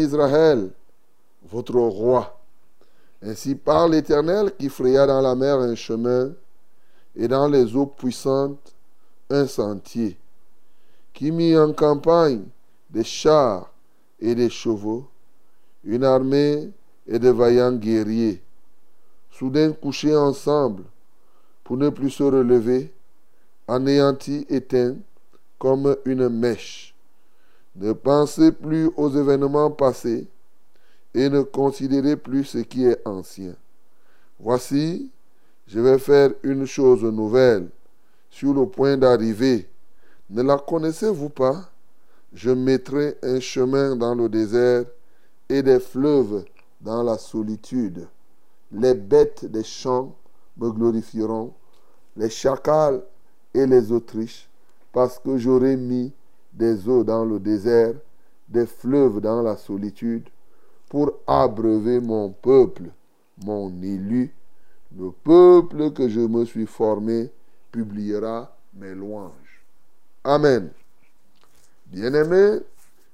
d'Israël, votre Roi. Ainsi parle l'Éternel qui fraya dans la mer un chemin et dans les eaux puissantes un sentier, qui mit en campagne des chars et des chevaux, une armée et de vaillants guerriers, soudain couchés ensemble pour ne plus se relever, anéantis, éteints comme une mèche. Ne pensez plus aux événements passés et ne considérez plus ce qui est ancien. Voici, je vais faire une chose nouvelle sur le point d'arriver. Ne la connaissez-vous pas? Je mettrai un chemin dans le désert et des fleuves dans la solitude. Les bêtes des champs me glorifieront, les chacals et les autriches, parce que j'aurai mis des eaux dans le désert, des fleuves dans la solitude, pour abreuver mon peuple, mon élu. Le peuple que je me suis formé publiera mes louanges. Amen. Bien-aimé,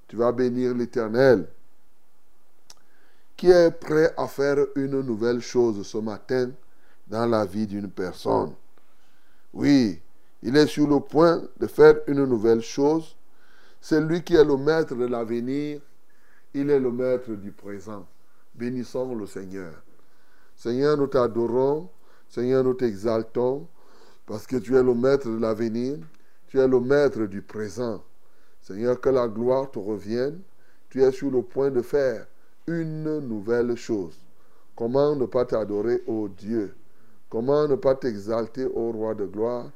tu vas bénir l'Éternel qui est prêt à faire une nouvelle chose ce matin dans la vie d'une personne. Oui, il est sur le point de faire une nouvelle chose. C'est lui qui est le maître de l'avenir. Il est le maître du présent. Bénissons le Seigneur. Seigneur, nous t'adorons. Seigneur, nous t'exaltons parce que tu es le maître de l'avenir. Tu es le maître du présent. Seigneur, que la gloire te revienne. Tu es sur le point de faire une nouvelle chose. Comment ne pas t'adorer, ô Dieu? Comment ne pas t'exalter, ô roi de gloire?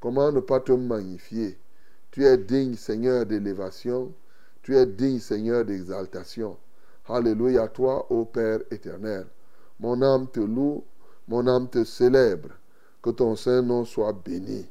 Comment ne pas te magnifier? Tu es digne, Seigneur, d'élévation. Tu es digne, Seigneur, d'exaltation. Alléluia à toi, ô Père éternel. Mon âme te loue, mon âme te célèbre. Que ton Saint-Nom soit béni.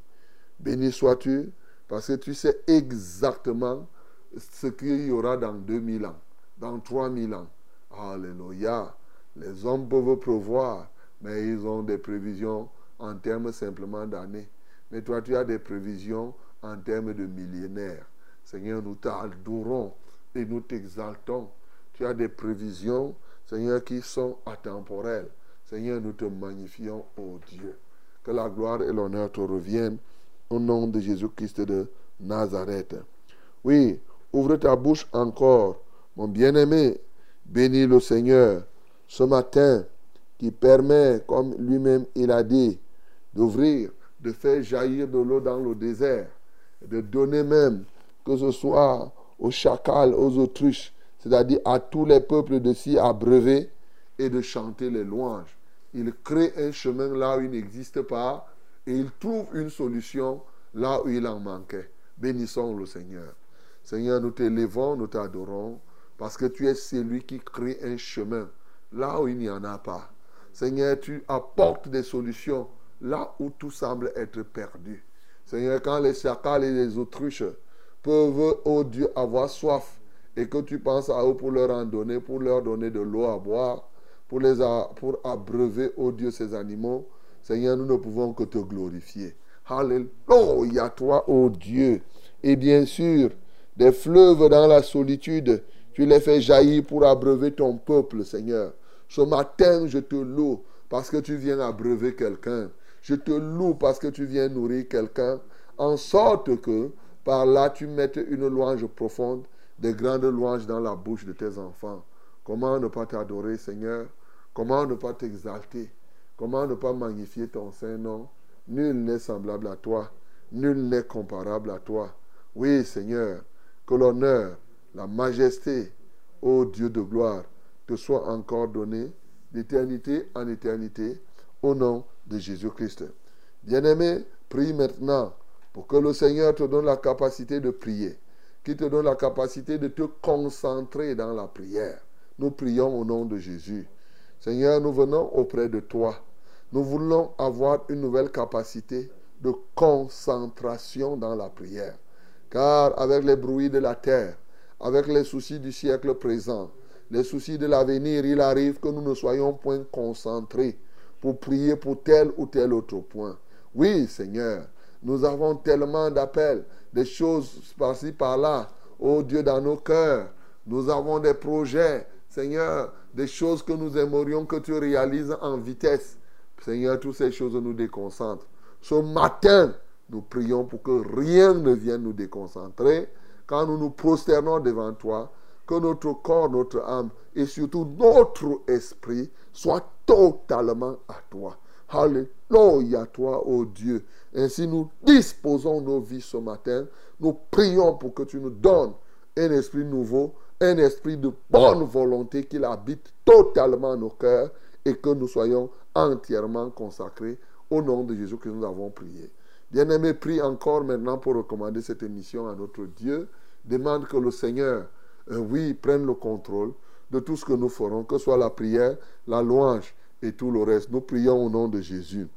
Béni sois-tu, parce que tu sais exactement ce qu'il y aura dans 2000 ans, dans 3000 ans. Alléluia. Les hommes peuvent prévoir, mais ils ont des prévisions en termes simplement d'années. Mais toi, tu as des prévisions en termes de millénaires. Seigneur, nous t'adorons et nous t'exaltons. Tu as des prévisions, Seigneur, qui sont atemporelles. Seigneur, nous te magnifions, ô Dieu. Que la gloire et l'honneur te reviennent au nom de Jésus-Christ de Nazareth. Oui, ouvre ta bouche encore, mon bien-aimé. Bénis le Seigneur ce matin qui permet, comme lui-même il a dit, d'ouvrir, de faire jaillir de l'eau dans le désert, de donner même, que ce soit aux chacals, aux autruches, c'est-à-dire à tous les peuples de s'y abreuver et de chanter les louanges. Il crée un chemin là où il n'existe pas et il trouve une solution là où il en manquait. Bénissons le Seigneur. Seigneur, nous t'élévons, nous t'adorons, parce que tu es celui qui crée un chemin là où il n'y en a pas. Seigneur, tu apportes des solutions là où tout semble être perdu. Seigneur, quand les chacals et les autruches peuvent, oh Dieu, avoir soif et que tu penses à eux pour leur en donner, pour leur donner de l'eau à boire, pour, les pour abreuver, oh Dieu, ces animaux, Seigneur, nous ne pouvons que te glorifier. Alléluia, toi, oh Dieu. Et bien sûr, des fleuves dans la solitude, tu les fais jaillir pour abreuver ton peuple, Seigneur. Ce matin, je te loue parce que tu viens abreuver quelqu'un. Je te loue parce que tu viens nourrir quelqu'un, en sorte que par là tu mettes une louange profonde, des grandes louanges dans la bouche de tes enfants. Comment ne pas t'adorer, Seigneur? Comment ne pas t'exalter? Comment ne pas magnifier ton Saint-Nom Nul n'est semblable à toi, nul n'est comparable à toi. Oui, Seigneur, que l'honneur, la majesté, ô Dieu de gloire, te soit encore donné d'éternité en éternité, au nom de Jésus-Christ. Bien-aimé, prie maintenant pour que le Seigneur te donne la capacité de prier, qu'il te donne la capacité de te concentrer dans la prière. Nous prions au nom de Jésus. Seigneur, nous venons auprès de toi. Nous voulons avoir une nouvelle capacité de concentration dans la prière. Car avec les bruits de la terre, avec les soucis du siècle présent, les soucis de l'avenir, il arrive que nous ne soyons point concentrés pour prier pour tel ou tel autre point. Oui, Seigneur, nous avons tellement d'appels, des choses par-ci, par-là, oh Dieu, dans nos cœurs. Nous avons des projets, Seigneur, des choses que nous aimerions que tu réalises en vitesse. Seigneur, toutes ces choses nous déconcentrent. Ce matin, nous prions pour que rien ne vienne nous déconcentrer. Quand nous nous prosternons devant toi, que notre corps, notre âme et surtout notre esprit soient totalement à toi. Alléluia, toi, ô Dieu. Ainsi, nous disposons nos vies ce matin. Nous prions pour que tu nous donnes un esprit nouveau, un esprit de bonne volonté qu'il habite totalement nos cœurs et que nous soyons entièrement consacrés au nom de Jésus que nous avons prié. Bien-aimé, prie encore maintenant pour recommander cette émission à notre Dieu. Demande que le Seigneur, euh, oui, prenne le contrôle de tout ce que nous ferons, que ce soit la prière, la louange et tout le reste. Nous prions au nom de Jésus.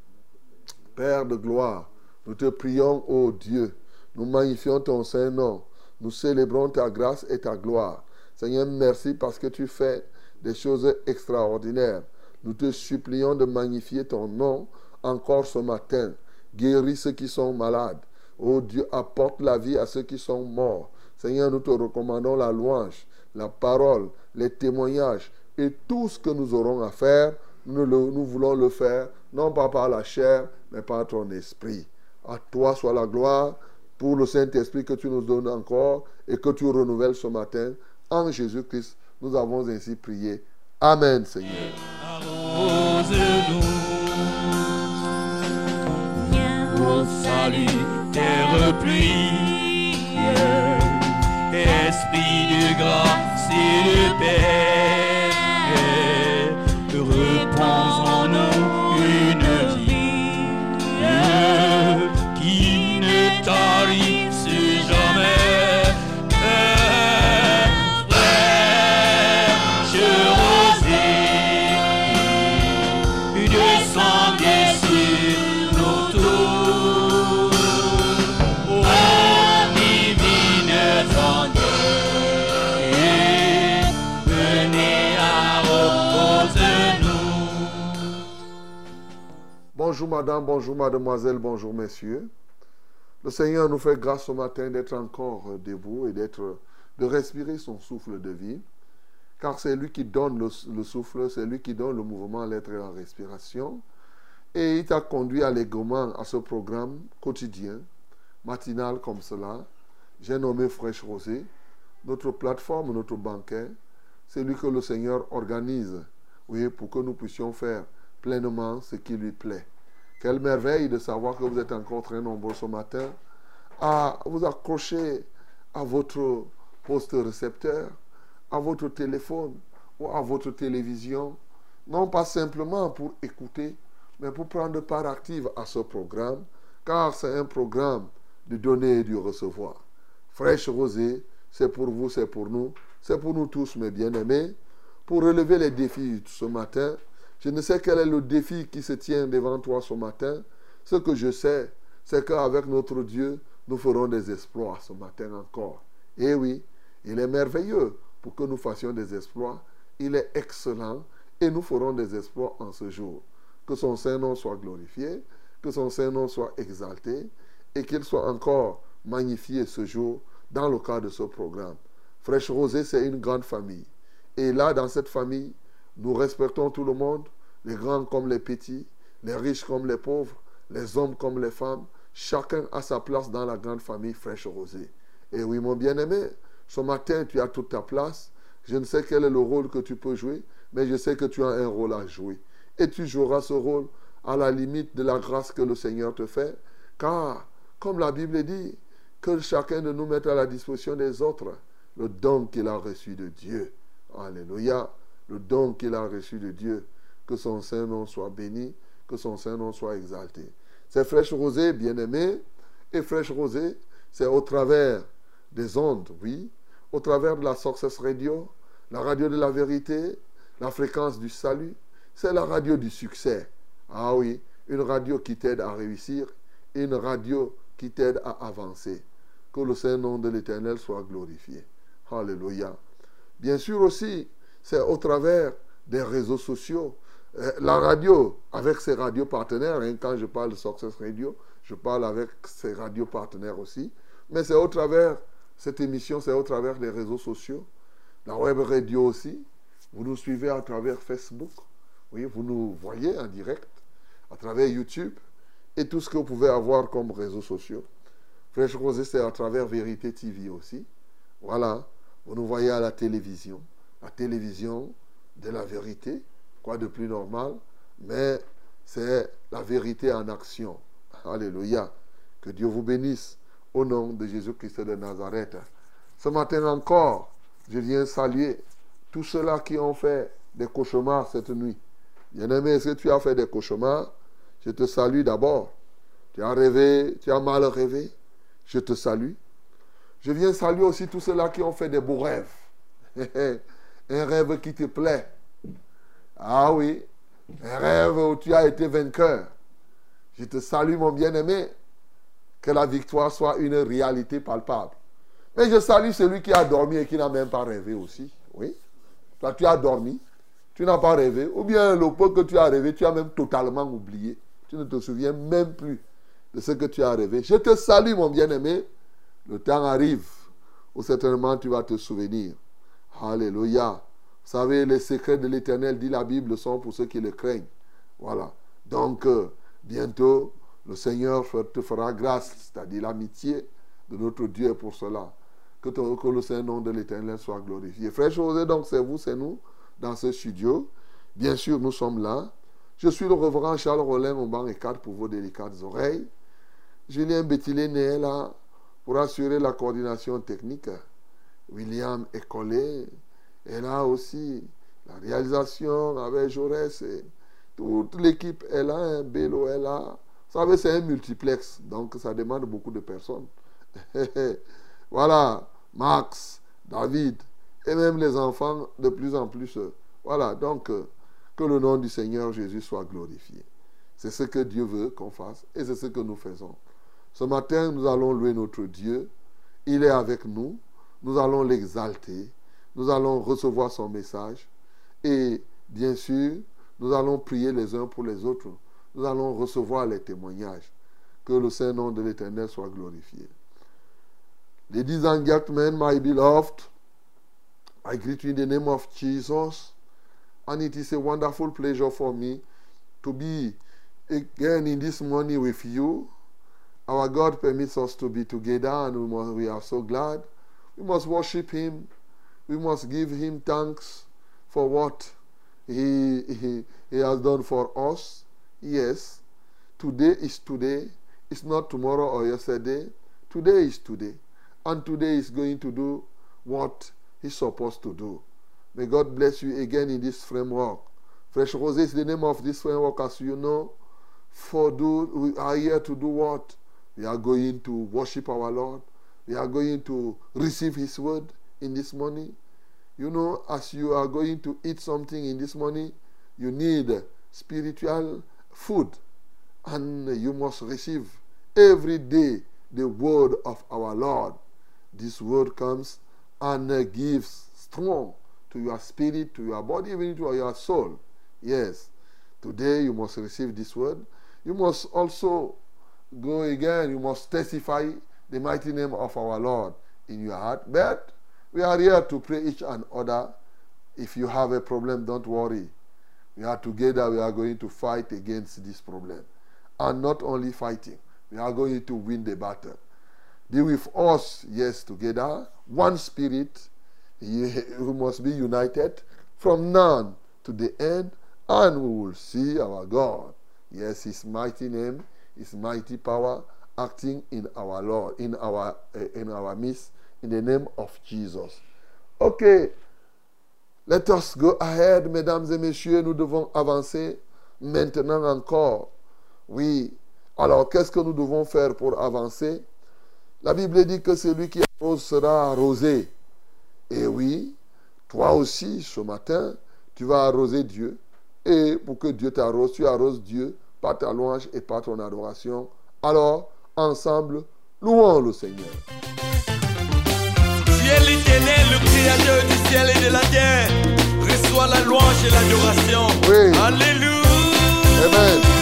Père de gloire, nous te prions, ô Dieu. Nous magnifions ton Saint-Nom. Nous célébrons ta grâce et ta gloire. Seigneur, merci parce que tu fais des choses extraordinaires. Nous te supplions de magnifier ton nom encore ce matin. Guéris ceux qui sont malades. Ô Dieu, apporte la vie à ceux qui sont morts. Seigneur, nous te recommandons la louange, la parole, les témoignages et tout ce que nous aurons à faire. Nous, voulons le faire, non pas par la chair, mais par ton esprit. À toi soit la gloire pour le Saint-Esprit que tu nous donnes encore et que tu renouvelles ce matin. En Jésus-Christ, nous avons ainsi prié. Amen, Seigneur. Salut, esprit de grâce et de paix, repose en nous une vie. Qui ne tarisse Bonjour madame, bonjour mademoiselle, bonjour messieurs. Le Seigneur nous fait grâce ce matin d'être encore euh, debout et d'être, de respirer son souffle de vie. Car c'est lui qui donne le, le souffle, c'est lui qui donne le mouvement, l'être et la respiration. Et il t'a conduit allègrement à ce programme quotidien, matinal comme cela. J'ai nommé Fraîche Rosée. Notre plateforme, notre banquet, c'est lui que le Seigneur organise oui, pour que nous puissions faire pleinement ce qui lui plaît. Quelle merveille de savoir que vous êtes encore très nombreux ce matin à vous accrocher à votre poste récepteur, à votre téléphone ou à votre télévision, non pas simplement pour écouter, mais pour prendre part active à ce programme, car c'est un programme de donner et de recevoir. Fraîche rosée, c'est pour vous, c'est pour nous, c'est pour nous tous, mes bien-aimés, pour relever les défis ce matin. Je ne sais quel est le défi qui se tient devant toi ce matin. Ce que je sais, c'est qu'avec notre Dieu, nous ferons des exploits ce matin encore. Et oui, il est merveilleux pour que nous fassions des exploits. Il est excellent et nous ferons des exploits en ce jour. Que son Saint-Nom soit glorifié, que son Saint-Nom soit exalté et qu'il soit encore magnifié ce jour dans le cadre de ce programme. Fraîche Rosée, c'est une grande famille. Et là, dans cette famille, nous respectons tout le monde, les grands comme les petits, les riches comme les pauvres, les hommes comme les femmes. Chacun a sa place dans la grande famille Fraîche Rosée. Et oui, mon bien-aimé, ce matin, tu as toute ta place. Je ne sais quel est le rôle que tu peux jouer, mais je sais que tu as un rôle à jouer. Et tu joueras ce rôle à la limite de la grâce que le Seigneur te fait. Car, comme la Bible dit, que chacun de nous mette à la disposition des autres le don qu'il a reçu de Dieu. Alléluia. Le don qu'il a reçu de Dieu. Que son Saint-Nom soit béni, que son Saint-Nom soit exalté. C'est Fraîche Rosée, bien-aimé. Et Fraîche Rosée, c'est au travers des ondes, oui, au travers de la Success Radio, la radio de la vérité, la fréquence du salut. C'est la radio du succès. Ah oui, une radio qui t'aide à réussir, une radio qui t'aide à avancer. Que le Saint-Nom de l'Éternel soit glorifié. Alléluia. Bien sûr aussi, c'est au travers des réseaux sociaux. Euh, la radio, avec ses radios partenaires, hein, quand je parle de Success Radio, je parle avec ses radios partenaires aussi. Mais c'est au travers, cette émission, c'est au travers des réseaux sociaux. La web radio aussi. Vous nous suivez à travers Facebook. Oui, vous nous voyez en direct, à travers YouTube et tout ce que vous pouvez avoir comme réseaux sociaux. Rosée, c'est à travers Vérité TV aussi. Voilà, vous nous voyez à la télévision. La télévision de la vérité, quoi de plus normal, mais c'est la vérité en action. Alléluia. Que Dieu vous bénisse au nom de Jésus-Christ de Nazareth. Ce matin encore, je viens saluer tous ceux-là qui ont fait des cauchemars cette nuit. Bien-aimé, est-ce que tu as fait des cauchemars? Je te salue d'abord. Tu as rêvé, tu as mal rêvé? Je te salue. Je viens saluer aussi tous ceux-là qui ont fait des beaux rêves. Un rêve qui te plaît. Ah oui, un rêve où tu as été vainqueur. Je te salue, mon bien-aimé. Que la victoire soit une réalité palpable. Mais je salue celui qui a dormi et qui n'a même pas rêvé aussi. Oui. Toi, tu as dormi, tu n'as pas rêvé. Ou bien le peu que tu as rêvé, tu as même totalement oublié. Tu ne te souviens même plus de ce que tu as rêvé. Je te salue, mon bien-aimé. Le temps arrive où certainement tu vas te souvenir. Alléluia. Vous savez, les secrets de l'éternel, dit la Bible, sont pour ceux qui le craignent. Voilà. Donc, euh, bientôt, le Seigneur te fera grâce, c'est-à-dire l'amitié de notre Dieu pour cela. Que, le Saint-Nom de l'éternel soit glorifié. Frère José, donc c'est vous, c'est nous, dans ce studio. Bien sûr, nous sommes là. Je suis le reverend Charles Rollin au banc et 4 pour vos délicates oreilles. Julien Bétilé est là pour assurer la coordination technique. William Écolé est là aussi. La réalisation avec Jaurès. Et toute l'équipe est là. Bélo est là. Vous savez, c'est un multiplex. Donc, ça demande beaucoup de personnes. voilà. Max, David et même les enfants de plus en plus. Voilà. Donc, que le nom du Seigneur Jésus soit glorifié. C'est ce que Dieu veut qu'on fasse et c'est ce que nous faisons. Ce matin, nous allons louer notre Dieu. Il est avec nous. Nous allons l'exalter. Nous allons recevoir son message. Et bien sûr, nous allons prier les uns pour les autres. Nous allons recevoir les témoignages. Que le Saint-Nom de l'Éternel soit glorifié. Ladies and gentlemen, my beloved, I greet you in the name of Jesus. And it is a wonderful pleasure for me to be again in this morning with you. Our God permits us to be together and we, are so glad. We must worship Him. We must give Him thanks for what he, he, he has done for us. Yes, today is today. It's not tomorrow or yesterday. Today is today. And today is going to do what he's supposed to do. May God bless you again in this framework. Fresh Rose is the name of this framework, as you know. For do we are here to do what? We are going to worship our Lord. We are going to receive His word in this morning. You know, as you are going to eat something in this morning, you need spiritual food. And you must receive every day the word of our Lord. This word comes and gives strong to your spirit, to your body, even to your soul. Yes. Today you must receive this word. You must also go again. You must testify the mighty name of our Lord in your heart. But we are here to pray each and other. If you have a problem, don't worry. We are together. We are going to fight against this problem. And not only fighting, we are going to win the battle. Be with us, yes, together. One spirit. You must be united from now to the end, and we will see our God. Yes, His mighty name, His mighty power acting in our Lord, in our uh, in our midst, in the name of Jesus. Okay, let us go ahead, mesdames et messieurs. Nous devons avancer maintenant encore. Oui. Alors, qu'est-ce que nous devons faire pour avancer? La Bible dit que celui qui arrose sera arrosé. Et oui, toi aussi, ce matin, tu vas arroser Dieu. Et pour que Dieu t'arrose, tu arroses Dieu par ta louange et par ton adoration. Alors, ensemble, louons le Seigneur. Tu es l'éternel, le créateur du ciel et de la terre. Reçois la louange et l'adoration. Oui. Alléluia. Amen.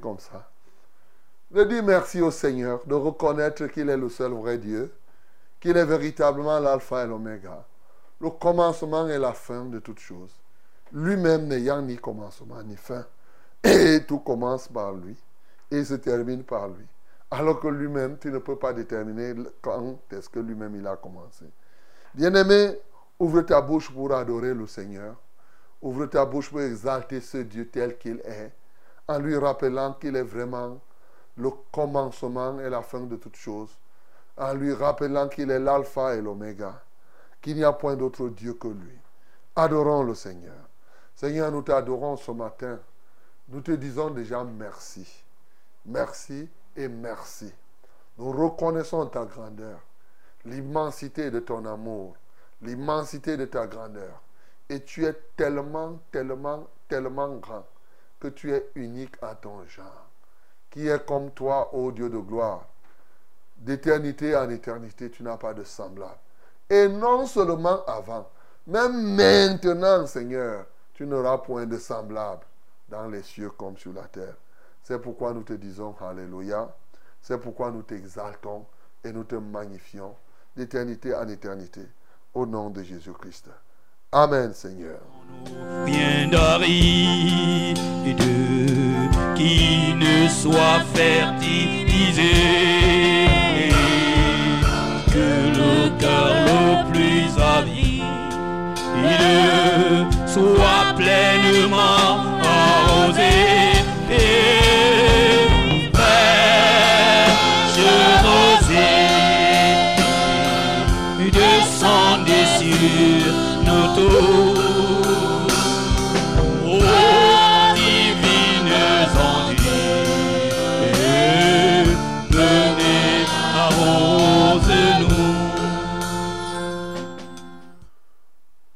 Comme ça. De dire merci au Seigneur, de reconnaître qu'il est le seul vrai Dieu, qu'il est véritablement l'alpha et l'oméga, le commencement et la fin de toutes choses. Lui-même n'ayant ni commencement ni fin. Et tout commence par lui et se termine par lui. Alors que lui-même, tu ne peux pas déterminer quand est-ce que lui-même il a commencé. Bien-aimé, ouvre ta bouche pour adorer le Seigneur. Ouvre ta bouche pour exalter ce Dieu tel qu'il est, en lui rappelant qu'il est vraiment le commencement et la fin de toutes choses, en lui rappelant qu'il est l'alpha et l'oméga, qu'il n'y a point d'autre Dieu que lui. Adorons le Seigneur. Seigneur, nous t'adorons ce matin. Nous te disons déjà merci. Merci et merci. Nous reconnaissons ta grandeur, l'immensité de ton amour, l'immensité de ta grandeur. Et tu es tellement, tellement, tellement grand que tu es unique à ton genre. Qui est comme toi, ô Dieu de gloire. D'éternité en éternité, tu n'as pas de semblable. Et non seulement avant, même maintenant, Seigneur, tu n'auras point de semblable dans les cieux comme sur la terre. C'est pourquoi nous te disons Alléluia. C'est pourquoi nous t'exaltons et nous te magnifions d'éternité en éternité. Au nom de Jésus-Christ. Amen, Seigneur. bien d'Aride qui ne soit fertilisé que le cœur le plus avide soit pleinement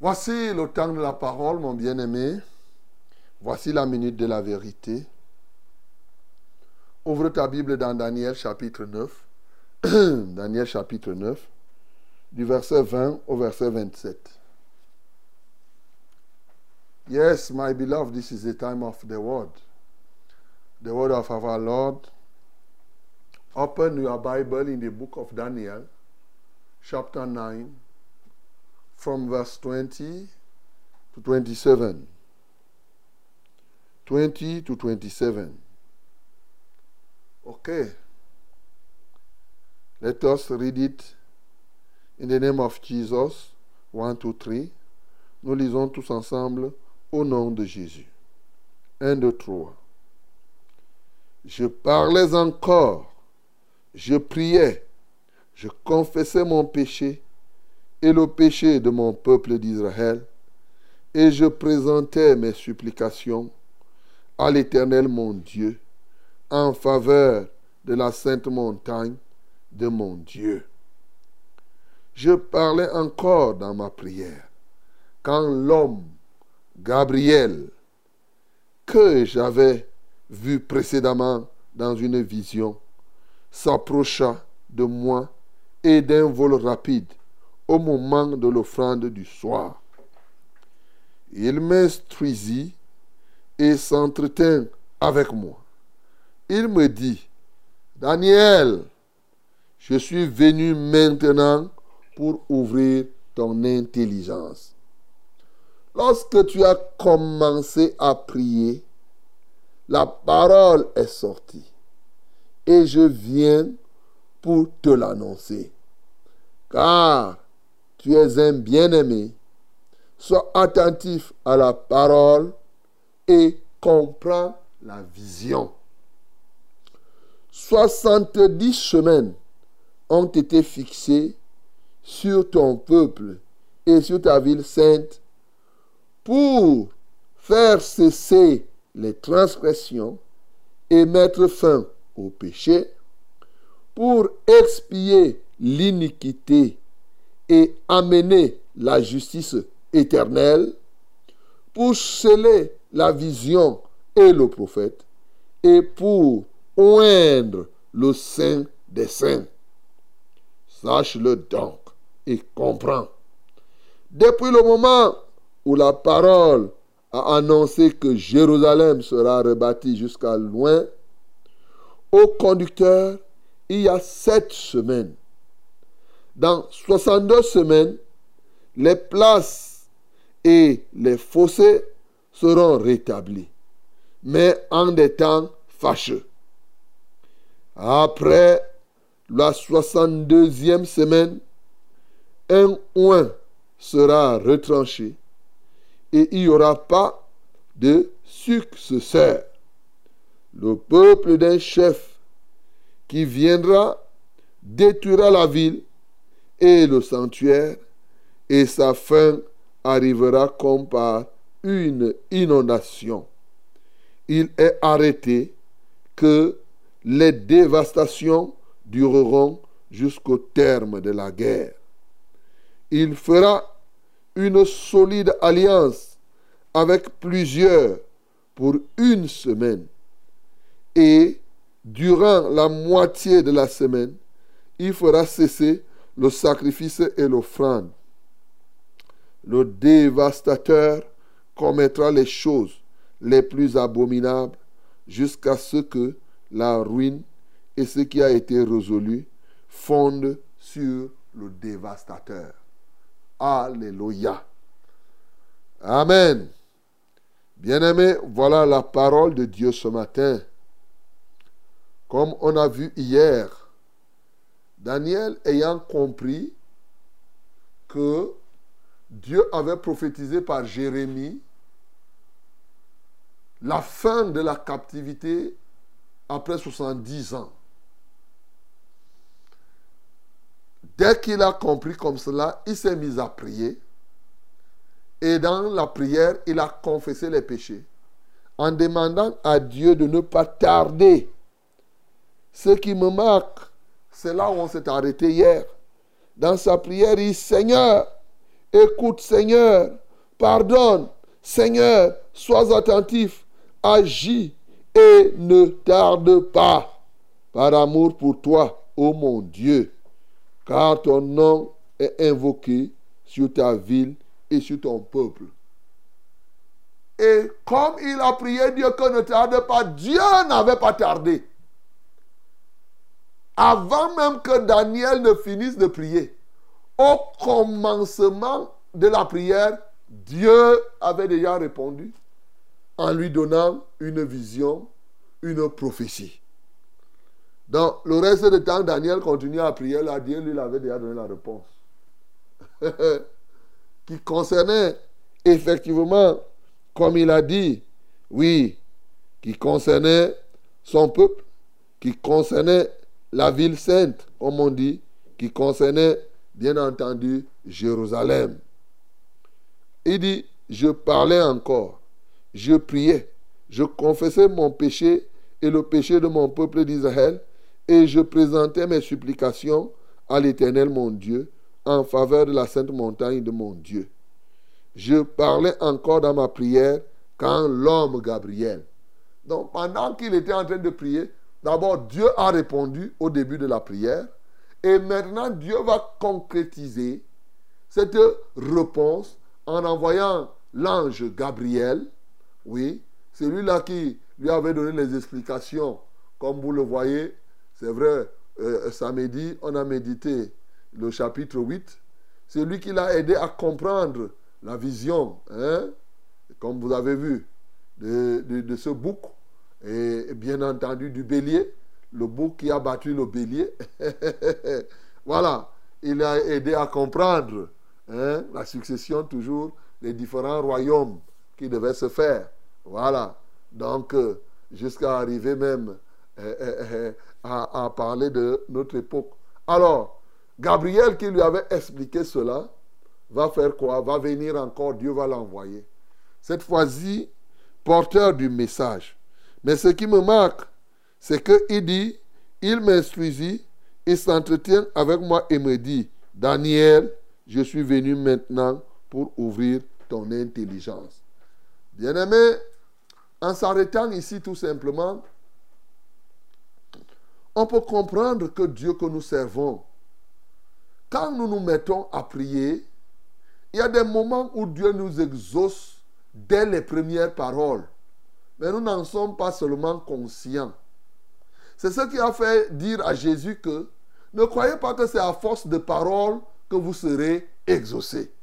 Voici le temps de la parole, mon bien-aimé. Voici la minute de la vérité. Ouvre ta Bible dans Daniel chapitre 9. Daniel chapitre 9, du verset 20 au verset 27. Yes, my beloved, this is the time of the word. The word of our Lord. Open your Bible in the book of Daniel, chapter 9, from verse 20 to 27. 20 to 27. Okay. Let us read it in the name of Jesus. 1, 2, 3. Nous lisons tous ensemble au nom de Jésus. 1, 2, 3. Je parlais encore, je priais, je confessais mon péché le péché de mon peuple d'Israël, et je présentais mes supplications à l'Éternel mon Dieu en faveur de la sainte montagne de mon Dieu. Je parlais encore dans ma prière quand l'homme, Gabriel, que j'avais vu précédemment dans une vision, s'approcha de moi et d'un vol rapide au moment de l'offrande du soir. Il m'instruisit et s'entretint avec moi. Il me dit, Daniel, je suis venu maintenant pour ouvrir ton intelligence. Lorsque tu as commencé à prier, la parole est sortie et je viens pour te l'annoncer. Car tu es un bien-aimé. Sois attentif à la parole et comprends la vision. 70 semaines ont été fixées sur ton peuple et sur ta ville sainte pour faire cesser les transgressions et mettre fin au péché, pour expier l'iniquité et amener la justice éternelle, pour sceller la vision et le prophète, et pour oindre le saint des saints. Sache-le donc et comprends. Depuis le moment où la parole a annoncé que Jérusalem sera rebâtie jusqu'à loin, au conducteur, il y a sept semaines. Dans 62 semaines, les places et les fossés seront rétablis, mais en des temps fâcheux. Après la 62e semaine, un oin sera retranché et il n'y aura pas de successeur. Le peuple d'un chef qui viendra détruira la ville et le sanctuaire et sa fin arrivera comme par une inondation. Il est arrêté que les dévastations dureront jusqu'au terme de la guerre. Il fera une solide alliance avec plusieurs pour une semaine. Et durant la moitié de la semaine, il fera cesser le sacrifice et l'offrande. Le dévastateur commettra les choses les plus abominables jusqu'à ce que la ruine et ce qui a été résolu fondent sur le dévastateur. Alléluia. Amen. Bien-aimés, voilà la parole de Dieu ce matin. Comme on a vu hier, Daniel ayant compris que Dieu avait prophétisé par Jérémie la fin de la captivité après 70 ans. Dès qu'il a compris comme cela, il s'est mis à prier. Et dans la prière, il a confessé les péchés en demandant à Dieu de ne pas tarder. Ce qui me marque, c'est là où on s'est arrêté hier. Dans sa prière, il dit, Seigneur, écoute Seigneur, pardonne, Seigneur, sois attentif, agis et ne tarde pas par amour pour toi, ô mon Dieu, car ton nom est invoqué sur ta ville et sur ton peuple. Et comme il a prié Dieu que ne tarde pas, Dieu n'avait pas tardé. Avant même que Daniel ne finisse de prier, au commencement de la prière, Dieu avait déjà répondu en lui donnant une vision, une prophétie. Dans le reste du temps, Daniel continuait à prier, là, Dieu lui avait déjà donné la réponse. qui concernait effectivement, comme il a dit, oui, qui concernait son peuple, qui concernait la ville sainte, comme on dit, qui concernait, bien entendu, Jérusalem. Il dit, je parlais encore, je priais, je confessais mon péché et le péché de mon peuple d'Israël, et je présentais mes supplications à l'Éternel mon Dieu en faveur de la sainte montagne de mon Dieu. Je parlais encore dans ma prière quand l'homme Gabriel. Donc pendant qu'il était en train de prier, d'abord Dieu a répondu au début de la prière et maintenant Dieu va concrétiser cette réponse en envoyant l'ange Gabriel. Oui, c'est lui-là qui lui avait donné les explications. Comme vous le voyez, c'est vrai, euh, samedi, on a médité le chapitre 8. C'est lui qui l'a aidé à comprendre la vision, hein, comme vous avez vu, de, de- de ce bouc. Et bien entendu du bélier, le bouc qui a battu le bélier. voilà, il a aidé à comprendre hein, la succession toujours des différents royaumes qui devaient se faire. Voilà, donc euh, jusqu'à arriver même euh, euh, à parler de notre époque. Alors, Gabriel qui lui avait expliqué cela, va faire quoi? Va venir encore, Dieu va l'envoyer. Cette fois-ci, porteur du message. Mais ce qui me marque, c'est qu'il dit, il m'instruisit, il s'entretient avec moi et me dit, Daniel, je suis venu maintenant pour ouvrir ton intelligence. Bien-aimé, en s'arrêtant ici tout simplement, on peut comprendre que Dieu que nous servons, quand nous nous mettons à prier, il y a des moments où Dieu nous exauce dès les premières paroles. Mais nous n'en sommes pas seulement conscients. C'est ce qui a fait dire à Jésus que ne croyez pas que c'est à force de paroles que vous serez exaucés.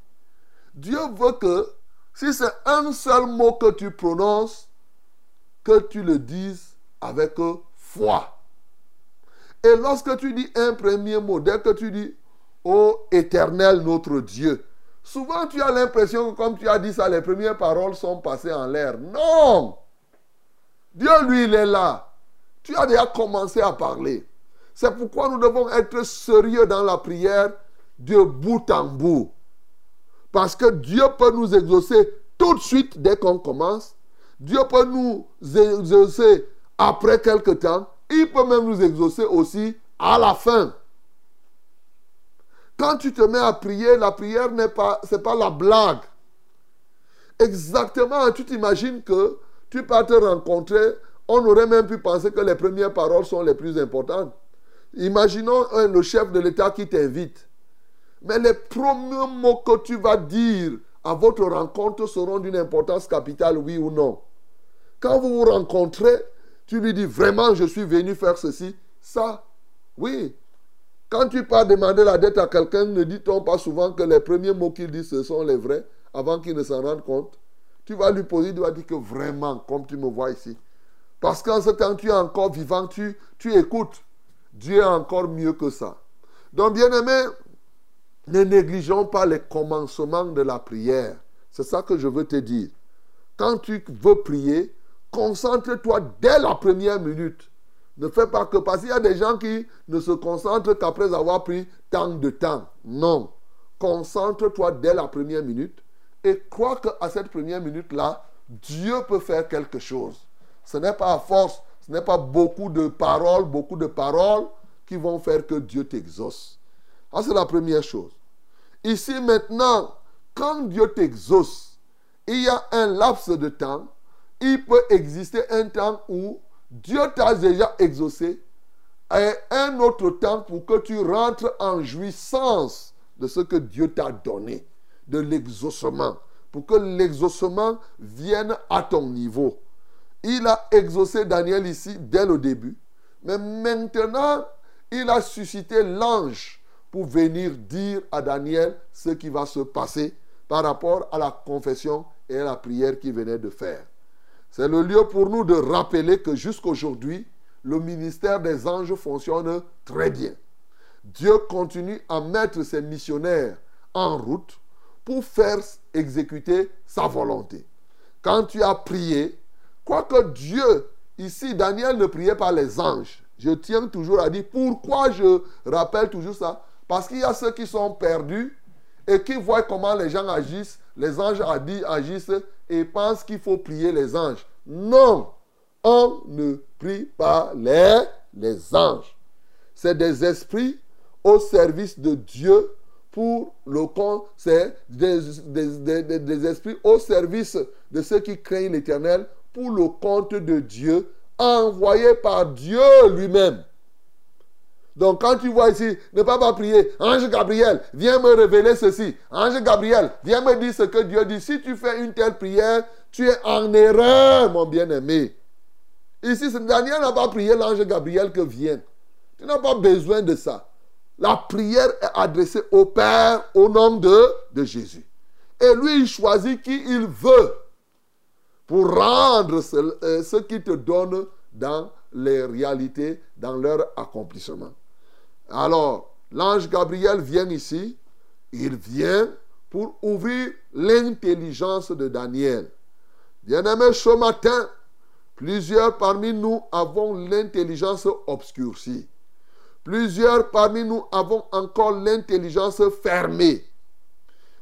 Dieu veut que si c'est un seul mot que tu prononces, que tu le dises avec foi. Et lorsque tu dis un premier mot, dès que tu dis Ô éternel notre Dieu, souvent tu as l'impression que comme tu as dit ça, les premières paroles sont passées en l'air. Non Dieu, lui, il est là. Tu as déjà commencé à parler. C'est pourquoi nous devons être sérieux dans la prière de bout en bout. Parce que Dieu peut nous exaucer tout de suite dès qu'on commence. Dieu peut nous exaucer après quelque temps. Il peut même nous exaucer aussi à la fin. Quand tu te mets à prier, la prière n'est pas, pas la blague. Exactement, tu t'imagines que tu peux te rencontrer, on aurait même pu penser que les premières paroles sont les plus importantes. Imaginons le chef de l'État qui t'invite. Mais les premiers mots que tu vas dire à votre rencontre seront d'une importance capitale, oui ou non. Quand vous vous rencontrez, tu lui dis vraiment je suis venu faire ceci, ça, oui. Quand tu pars demander la dette à quelqu'un, ne dit-on pas souvent que les premiers mots qu'il dit, ce sont les vrais, avant qu'il ne s'en rende compte? Tu vas lui poser, il doit dire que vraiment, comme tu me vois ici. Parce qu'en ce temps, tu es encore vivant, tu, tu écoutes. Dieu est encore mieux que ça. Donc, bien aimé, ne négligeons pas les commencements de la prière. C'est ça que je veux te dire. Quand tu veux prier, concentre-toi dès la première minute. Ne fais pas que parce qu'il y a des gens qui ne se concentrent qu'après avoir pris tant de temps. Non. Concentre-toi dès la première minute et crois qu'à cette première minute-là, Dieu peut faire quelque chose. Ce n'est pas à force, ce n'est pas beaucoup de paroles, beaucoup de paroles qui vont faire que Dieu t'exauce. Ça, c'est la première chose. Ici maintenant, quand Dieu t'exauce, il y a un laps de temps, il peut exister un temps où Dieu t'a déjà exaucé et un autre temps pour que tu rentres en jouissance de ce que Dieu t'a donné, de l'exaucement. pour que l'exaucement vienne à ton niveau. Il a exaucé Daniel ici dès le début, mais maintenant, il a suscité l'ange pour venir dire à Daniel ce qui va se passer par rapport à la confession et à la prière qu'il venait de faire. C'est le lieu pour nous de rappeler que jusqu'aujourd'hui, le ministère des anges fonctionne très bien. Dieu continue à mettre ses missionnaires en route pour faire exécuter sa volonté. Quand tu as prié, quoique Dieu, ici, Daniel ne priait pas les anges. Je tiens toujours à dire pourquoi je rappelle toujours ça? Parce qu'il y a ceux qui sont perdus et qui voient comment les gens agissent, les anges agissent et pensent qu'il faut prier les anges. Non, on ne prie pas les, les anges. C'est des esprits au service de Dieu pour le compte, c'est des, esprits au service de ceux qui craignent l'éternel pour le compte de Dieu, envoyés par Dieu lui-même. Donc quand tu vois ici, ne pas pas prier, Ange Gabriel, viens me révéler ceci. Ange Gabriel, viens me dire ce que Dieu dit. Si tu fais une telle prière, tu es en erreur, mon bien-aimé. Ici, Daniel n'a pas prié l'ange Gabriel que vient. Tu n'as pas besoin de ça. La prière est adressée au Père au nom de, Jésus. Et lui, il choisit qui il veut pour rendre ce, euh, ce qu'il te donne dans les réalités, dans leur accomplissement. Alors, l'ange Gabriel vient ici. Il vient pour ouvrir l'intelligence de Daniel. Bien-aimé, ce matin, plusieurs parmi nous avons l'intelligence obscurcie. Plusieurs parmi nous avons encore l'intelligence fermée.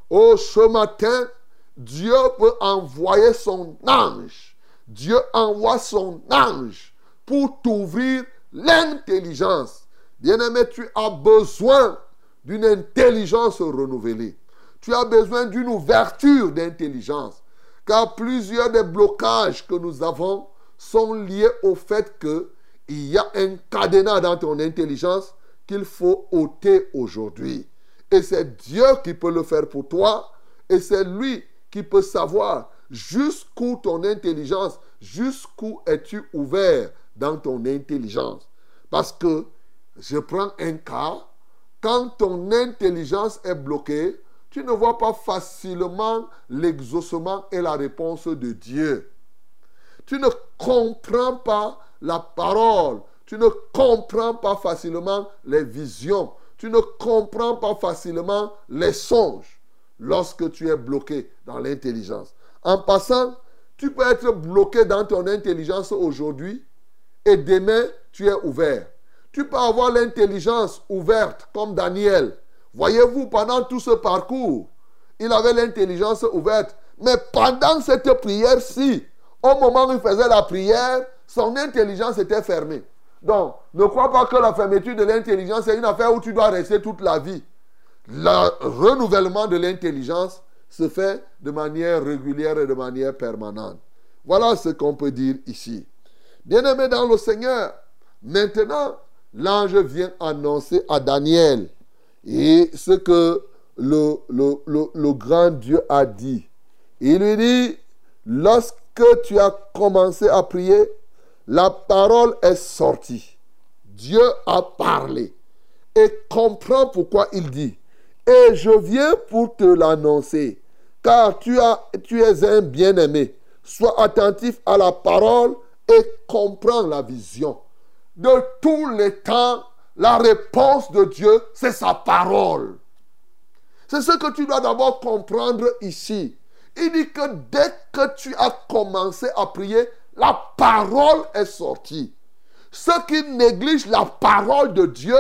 Oh, ce matin, Dieu peut envoyer son ange. Dieu envoie son ange pour t'ouvrir l'intelligence. Bien-aimé, tu as besoin d'une intelligence renouvelée. Tu as besoin d'une ouverture d'intelligence. Car plusieurs des blocages que nous avons sont liés au fait que il y a un cadenas dans ton intelligence qu'il faut ôter aujourd'hui. Et c'est Dieu qui peut le faire pour toi. Et c'est lui qui peut savoir jusqu'où ton intelligence, jusqu'où es-tu ouvert dans ton intelligence. Parce que, je prends un cas, quand ton intelligence est bloquée, tu ne vois pas facilement l'exaucement et la réponse de Dieu. Tu ne comprends pas la parole. Tu ne comprends pas facilement les visions. Tu ne comprends pas facilement les songes lorsque tu es bloqué dans l'intelligence. En passant, tu peux être bloqué dans ton intelligence aujourd'hui et demain, tu es ouvert. Tu peux avoir l'intelligence ouverte comme Daniel. Voyez-vous, pendant tout ce parcours, il avait l'intelligence ouverte. Mais pendant cette prière-ci, au moment où il faisait la prière, son intelligence était fermée. Donc, ne crois pas que la fermeture de l'intelligence est une affaire où tu dois rester toute la vie. Le renouvellement de l'intelligence se fait de manière régulière et de manière permanente. Voilà ce qu'on peut dire ici. Bien-aimé dans le Seigneur, maintenant, l'ange vient annoncer à Daniel et ce que le, le, grand Dieu a dit. Il lui dit, lorsque tu as commencé à prier, la parole est sortie. Dieu a parlé. Et comprends pourquoi il dit. Et je viens pour te l'annoncer. Car tu, as, tu es un bien-aimé. Sois attentif à la parole et comprends la vision. De tous les temps, la réponse de Dieu, c'est sa parole. C'est ce que tu dois d'abord comprendre ici. Il dit que dès que tu as commencé à prier, la parole est sortie. Ceux qui négligent la parole de Dieu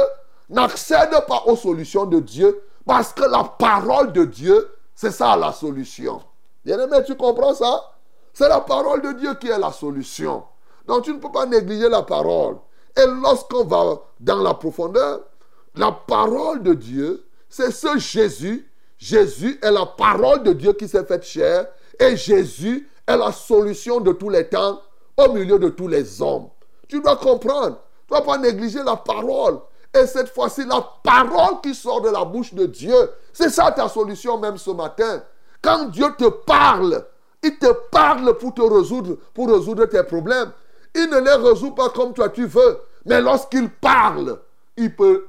n'accèdent pas aux solutions de Dieu parce que la parole de Dieu, c'est ça la solution. Bien-aimé, tu comprends ça? C'est la parole de Dieu qui est la solution. Donc tu ne peux pas négliger la parole. Et lorsqu'on va dans la profondeur, la parole de Dieu, c'est ce Jésus. Jésus est la parole de Dieu qui s'est faite chair. Et Jésus est la solution de tous les temps au milieu de tous les hommes. Tu dois comprendre. Tu ne dois pas négliger la parole. Et cette fois-ci, la parole qui sort de la bouche de Dieu, c'est ça ta solution même ce matin. Quand Dieu te parle, il te parle pour te résoudre, pour résoudre tes problèmes. Il ne les résout pas comme toi tu veux. Mais lorsqu'il parle, il peut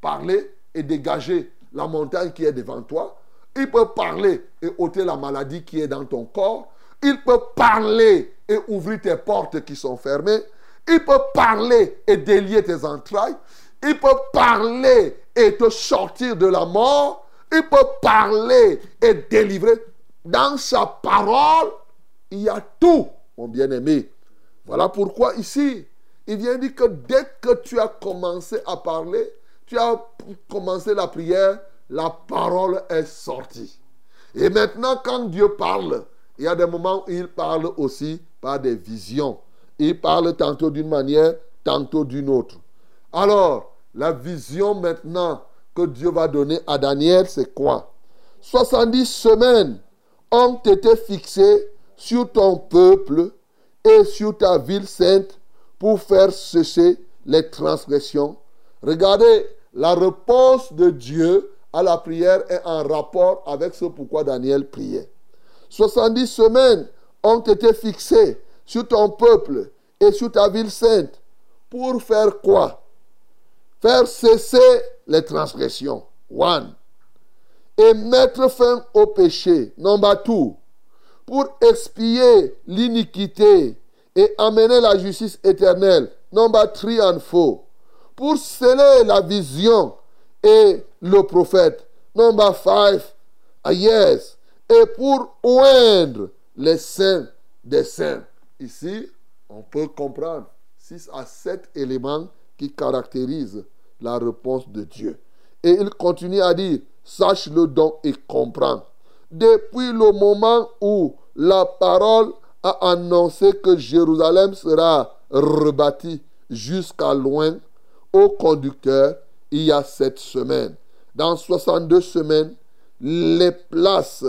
parler et dégager la montagne qui est devant toi. Il peut parler et ôter la maladie qui est dans ton corps. Il peut parler et ouvrir tes portes qui sont fermées. Il peut parler et délier tes entrailles. Il peut parler et te sortir de la mort. Il peut parler et délivrer. Dans sa parole, il y a tout, mon bien-aimé. Voilà pourquoi ici, il vient dire que dès que tu as commencé à parler, tu as commencé la prière, la parole est sortie. Et maintenant, quand Dieu parle, il y a des moments où il parle aussi par des visions. Il parle tantôt d'une manière, tantôt d'une autre. Alors, la vision maintenant que Dieu va donner à Daniel, c'est quoi? 70 semaines ont été fixées sur ton peuple et sur ta ville sainte pour faire cesser les transgressions. Regardez, la réponse de Dieu à la prière est en rapport avec ce pourquoi Daniel priait. 70 semaines ont été fixées sur ton peuple et sur ta ville sainte. Pour faire quoi? Faire cesser les transgressions. One. Et mettre fin au péché. Number two. Pour expier l'iniquité et amener la justice éternelle. Number three and four. Pour sceller la vision et le prophète. Number five. Ah, yes. Et pour oindre les saints des saints. Ici, on peut comprendre 6 à 7 éléments qui caractérisent la réponse de Dieu. Et il continue à dire, sache-le donc et comprends. Depuis le moment où la parole a annoncé que Jérusalem sera rebâtie jusqu'à loin, au conducteur, il y a sept semaines. Dans 62 semaines, les places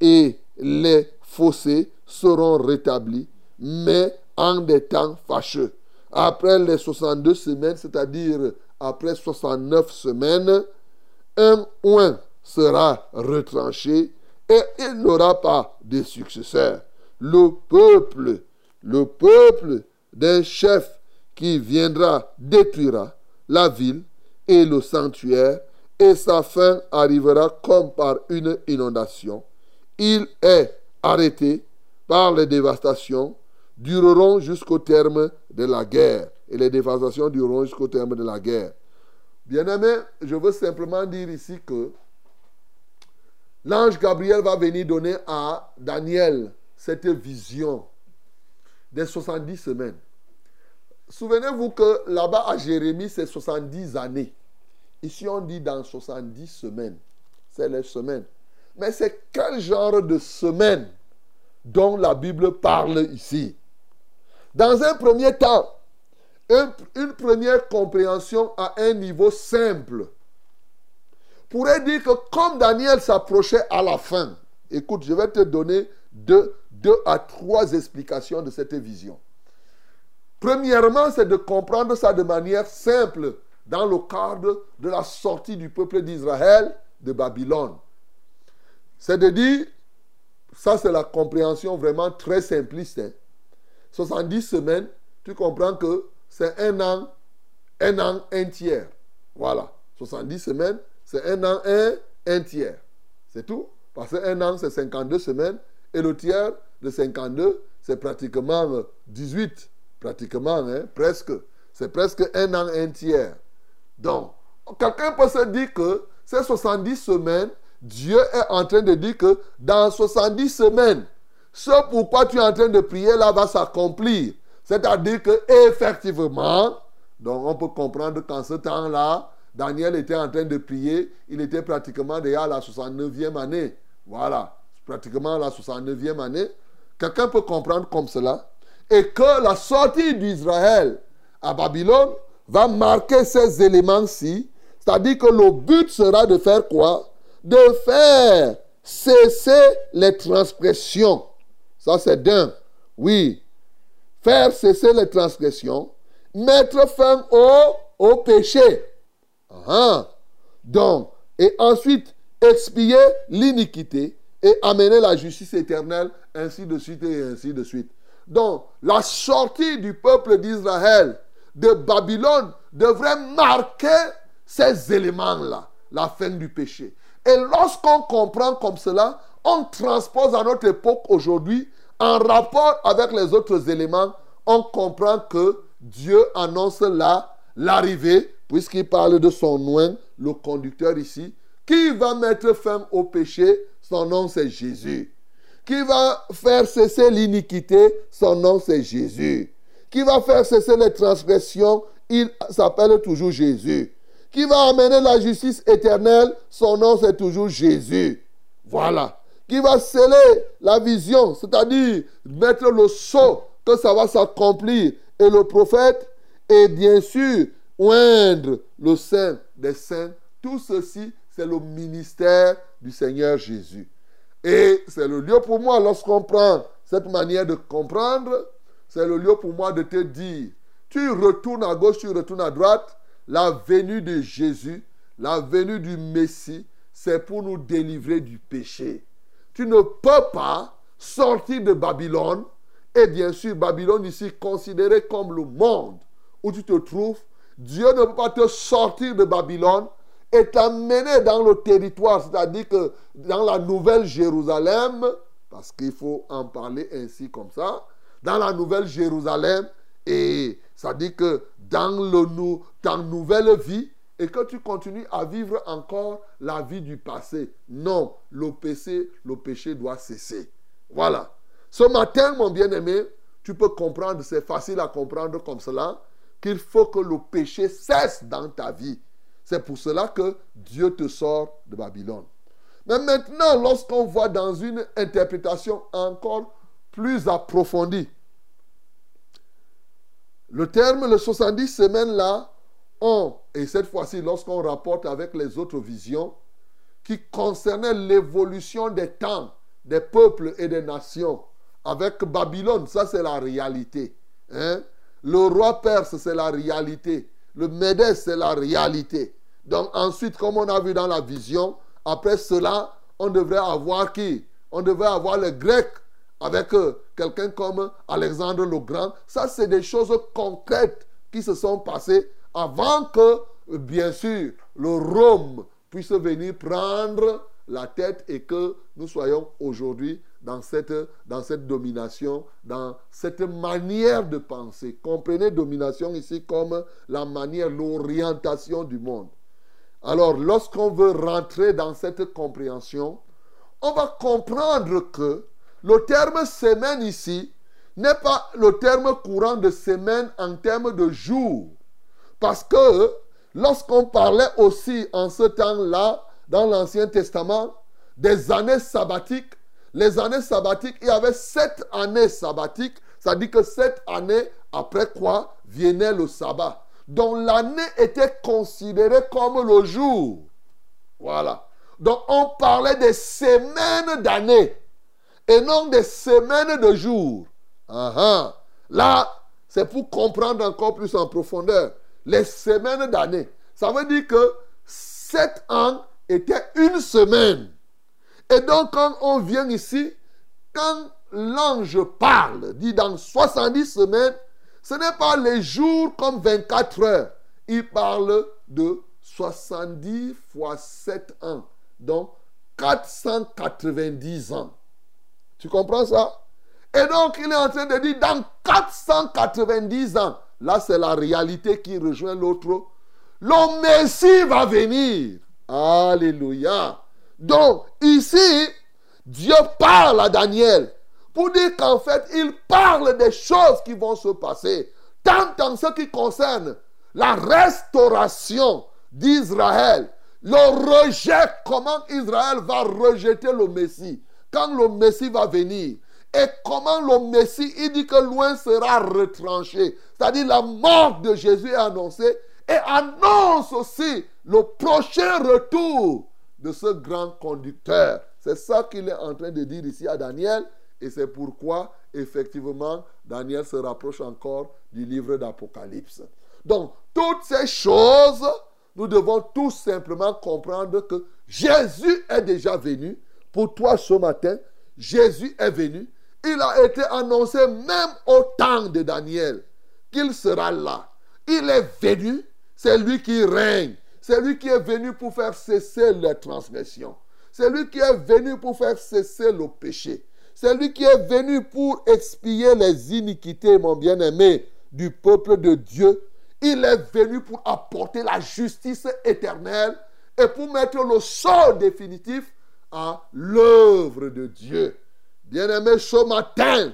et les fossés seront rétablis, mais en des temps fâcheux. Après les 62 semaines, c'est-à-dire après 69 semaines, un oin sera retranché et il n'aura pas de successeur. Le peuple, le peuple d'un chef qui viendra détruira la ville et le sanctuaire et sa fin arrivera comme par une inondation. Il est arrêté par les dévastations, dureront jusqu'au terme de la guerre. Et les dévastations dureront jusqu'au terme de la guerre. Bien-aimé, je veux simplement dire ici que l'ange Gabriel va venir donner à Daniel cette vision des 70 semaines. Souvenez-vous que là-bas à Jérémie, c'est 70 années. Ici, on dit dans 70 semaines. C'est les semaines. Mais c'est quel genre de semaine dont la Bible parle ici? Dans un premier temps, une, première compréhension à un niveau simple pourrait dire que comme Daniel s'approchait à la fin, écoute, je vais te donner deux à trois explications de cette vision. Premièrement, c'est de comprendre ça de manière simple dans le cadre de la sortie du peuple d'Israël de Babylone. C'est de dire, ça c'est la compréhension vraiment très simpliste. hein. 70 semaines, tu comprends que c'est un an, un an, un tiers. Voilà. 70 semaines, c'est un an, un, un tiers. C'est tout. Parce qu'un an, c'est 52 semaines. Et le tiers de 52, c'est pratiquement euh, 18. Pratiquement, hein, presque. C'est presque un an, un tiers. Donc, quelqu'un peut se dire que ces 70 semaines, Dieu est en train de dire que dans 70 semaines, ce pourquoi tu es en train de prier là va s'accomplir. C'est-à-dire que effectivement, donc on peut comprendre qu'en ce temps-là, Daniel était en train de prier, il était pratiquement déjà à la 69e année. Voilà, pratiquement à la 69e année. Quelqu'un peut comprendre comme cela? Et que la sortie d'Israël à Babylone va marquer ces éléments-ci. C'est-à-dire que le but sera de faire quoi? De faire cesser les transgressions. Ça, c'est d'un. Oui. Faire cesser les transgressions. Mettre fin au, au péché. Ah. Donc, et ensuite, expier l'iniquité et amener la justice éternelle, ainsi de suite et ainsi de suite. Donc, la sortie du peuple d'Israël de Babylone devrait marquer ces éléments-là, la fin du péché. Et lorsqu'on comprend comme cela, on transpose à notre époque aujourd'hui, en rapport avec les autres éléments, on comprend que Dieu annonce là l'arrivée, puisqu'il parle de son oin, le conducteur ici, qui va mettre fin au péché, son nom c'est Jésus. Qui va faire cesser l'iniquité, son nom c'est Jésus. Qui va faire cesser les transgressions, il s'appelle toujours Jésus. Qui va amener la justice éternelle, son nom c'est toujours Jésus. Voilà. Qui va sceller la vision, c'est-à-dire mettre le sceau que ça va s'accomplir. Et le prophète, et bien sûr, oindre le sein des saints. Tout ceci, c'est le ministère du Seigneur Jésus. Et c'est le lieu pour moi, lorsqu'on prend cette manière de comprendre, c'est le lieu pour moi de te dire, tu retournes à gauche, tu retournes à droite, la venue de Jésus, la venue du Messie, c'est pour nous délivrer du péché. Tu ne peux pas sortir de Babylone, et bien sûr, Babylone ici considéré comme le monde où tu te trouves. Dieu ne peut pas te sortir de Babylone et t'amener dans le territoire, c'est-à-dire que dans la nouvelle Jérusalem, parce qu'il faut en parler ainsi comme ça, dans la nouvelle Jérusalem, et ça dit que dans le, ta nouvelle vie, et que tu continues à vivre encore la vie du passé. Non, le le péché doit cesser. Voilà. Ce matin, mon bien-aimé, tu peux comprendre, c'est facile à comprendre comme cela, qu'il faut que le péché cesse dans ta vie. C'est pour cela que Dieu te sort de Babylone. Mais maintenant, lorsqu'on voit dans une interprétation encore plus approfondie, le terme, le 70 semaines là, ont, et cette fois-ci, lorsqu'on rapporte avec les autres visions, qui concernaient l'évolution des temps, des peuples et des nations, avec Babylone, ça c'est la réalité. hein? Le roi perse, c'est la réalité. Le Médès, c'est la réalité. Donc ensuite, comme on a vu dans la vision, après cela, on devrait avoir qui? On devrait avoir les Grecs avec euh, quelqu'un comme Alexandre le Grand. Ça, c'est des choses concrètes qui se sont passées avant que, bien sûr, le Rome puisse venir prendre la tête et que nous soyons aujourd'hui dans cette, dans cette domination, dans cette manière de penser. Comprenez domination ici comme la manière, l'orientation du monde. Alors, lorsqu'on veut rentrer dans cette compréhension, on va comprendre que le terme semaine ici n'est pas le terme courant de semaine en termes de jour. Parce que lorsqu'on parlait aussi en ce temps-là, dans l'Ancien Testament, des années sabbatiques, les années sabbatiques, il y avait sept années sabbatiques, dit que sept années après quoi venait le sabbat. Donc l'année était considérée comme le jour. Voilà. Donc on parlait des semaines d'années et non des semaines de jours. Ah. Là, c'est pour comprendre encore plus en profondeur. Les semaines d'années. Ça veut dire que sept ans était une semaine. Et donc, quand on vient ici, quand l'ange parle, dit dans 70 semaines, ce n'est pas les jours comme 24 heures. Il parle de 70 fois 7 ans. Donc, 490 ans. Tu comprends ça? Et donc, il est en train de dire, dans 490 ans, là c'est la réalité qui rejoint l'autre, le Messie va venir. Alléluia. Donc, ici, Dieu parle à Daniel pour dire qu'en fait, il parle des choses qui vont se passer, tant en ce qui concerne la restauration d'Israël, le rejet, comment Israël va rejeter le Messie, quand le Messie va venir, et comment le Messie, il dit que loin sera retranché, c'est-à-dire la mort de Jésus est annoncée, et annonce aussi le prochain retour de ce grand conducteur. C'est ça qu'il est en train de dire ici à Daniel. Et c'est pourquoi, effectivement, Daniel se rapproche encore du livre d'Apocalypse. Donc, toutes ces choses, nous devons tout simplement comprendre que Jésus est déjà venu Pour toi ce matin, Jésus est venu. Il a été annoncé même au temps de Daniel qu'il sera là. Il est venu, c'est lui qui règne. C'est lui qui est venu pour faire cesser les transgressions. C'est lui qui est venu pour faire cesser le péché. C'est lui qui est venu pour expier les iniquités, mon bien-aimé, du peuple de Dieu. Il est venu pour apporter la justice éternelle et pour mettre le sort définitif à l'œuvre de Dieu. Bien-aimé, ce matin,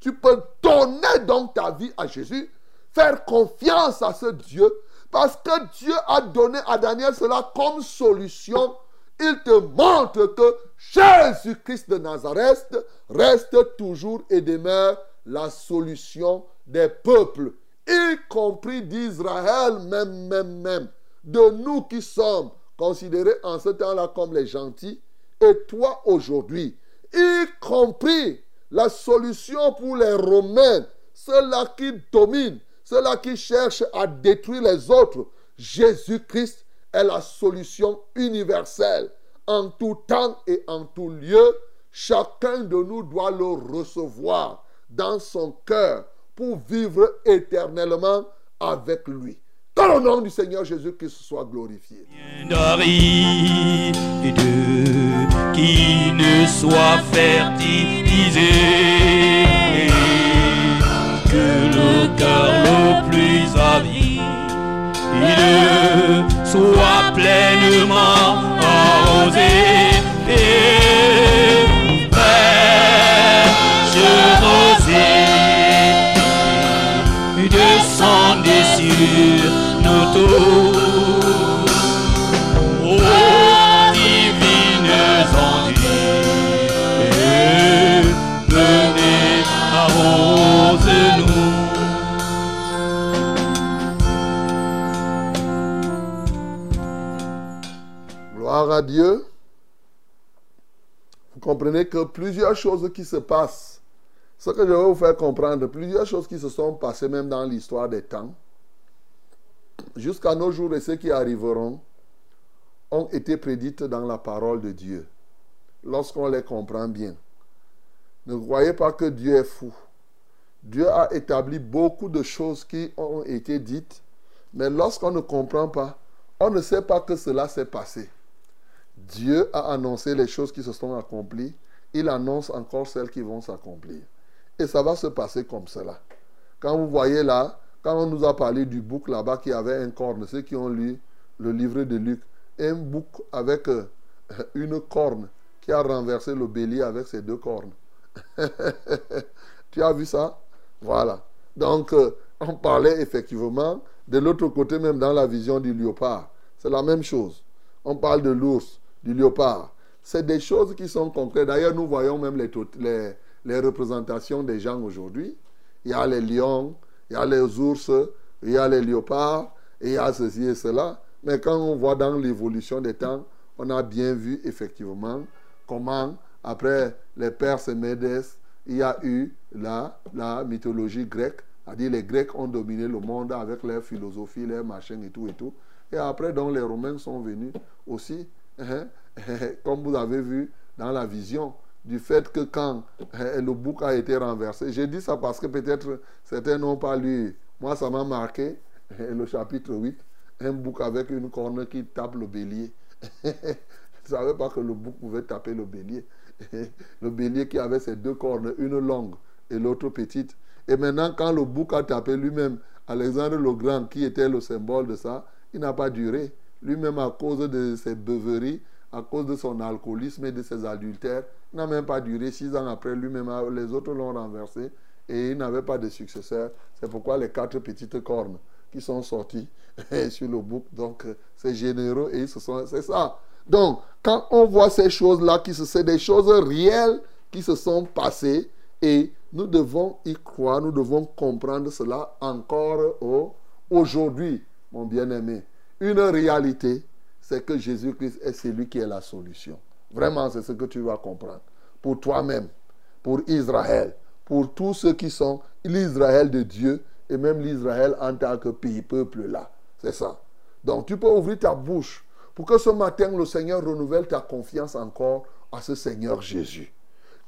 tu peux donner donc ta vie à Jésus, faire confiance à ce Dieu, parce que Dieu a donné à Daniel cela comme solution. Il te montre que Jésus-Christ de Nazareth reste toujours et demeure la solution des peuples, y compris d'Israël même, même, même. De nous qui sommes considérés en ce temps-là comme les gentils, et toi aujourd'hui, y compris la solution pour les Romains, ceux-là qui dominent, ceux-là qui cherchent à détruire les autres. Jésus-Christ est la solution universelle. En tout temps et en tout lieu, chacun de nous doit le recevoir dans son cœur pour vivre éternellement avec lui. Que le nom du Seigneur Jésus-Christ soit glorifié. Qui ne soit fertilisé que le cœur le plus avide soit pleinement arrosé rosée descendez sur nos tours. Dieu. Vous comprenez que plusieurs choses qui se passent, ce que je vais vous faire comprendre, plusieurs choses qui se sont passées même dans l'histoire des temps, jusqu'à nos jours et ceux qui arriveront, ont été prédites dans la parole de Dieu, lorsqu'on les comprend bien. Ne croyez pas que Dieu est fou. Dieu a établi beaucoup de choses qui ont été dites, mais lorsqu'on ne comprend pas, on ne sait pas que cela s'est passé. Dieu a annoncé les choses qui se sont accomplies. Il annonce encore celles qui vont s'accomplir. Et ça va se passer comme cela. Quand vous voyez là, quand on nous a parlé du bouc là-bas qui avait un corne, ceux qui ont lu le livre de Luc, un bouc avec euh, une corne qui a renversé le bélier avec ses deux cornes. tu as vu ça? Voilà. Donc, euh, on parlait effectivement de l'autre côté, même dans la vision du léopard. C'est la même chose. On parle de l'ours, du léopard. C'est des choses qui sont concrètes. D'ailleurs, nous voyons même les, représentations des gens aujourd'hui. Il y a les lions, il y a les ours, il y a les léopards, et il y a ceci et cela. Mais quand on voit dans l'évolution des temps, on a bien vu effectivement comment, après les Perses et Médès, il y a eu la, la mythologie grecque. C'est-à-dire les Grecs ont dominé le monde avec leur philosophie, leur machin et tout et tout. Et après, donc, les Romains sont venus aussi, hein, comme vous avez vu dans la vision, du fait que quand hein, le bouc a été renversé, j'ai dit ça parce que peut-être certains n'ont pas lu. Moi, ça m'a marqué, hein, le chapitre 8, un bouc avec une corne qui tape le bélier. Je ne savais pas que le bouc pouvait taper le bélier. Le bélier qui avait ses deux cornes, une longue et l'autre petite. Et maintenant, quand le bouc a tapé lui-même, Alexandre le Grand, qui était le symbole de ça, il n'a pas duré. Lui-même, à cause de ses beuveries, à cause de son alcoolisme et de ses adultères, n'a même pas duré. Six ans après, lui-même, les autres l'ont renversé et il n'avait pas de successeur. C'est pourquoi les quatre petites cornes qui sont sorties sur le bouc, donc c'est généreux et ils se. C'est ça. Donc, quand on voit ces choses-là, c'est des choses réelles qui se sont passées et nous devons y croire, nous devons comprendre cela encore au- aujourd'hui, mon bien-aimé. Une réalité, c'est que Jésus-Christ est celui qui est la solution. Vraiment, c'est ce que tu vas comprendre. Pour toi-même, pour Israël, pour tous ceux qui sont l'Israël de Dieu et même l'Israël en tant que pays, peuple là. C'est ça. Donc tu peux ouvrir ta bouche pour que ce matin le Seigneur renouvelle ta confiance encore à ce Seigneur Jésus.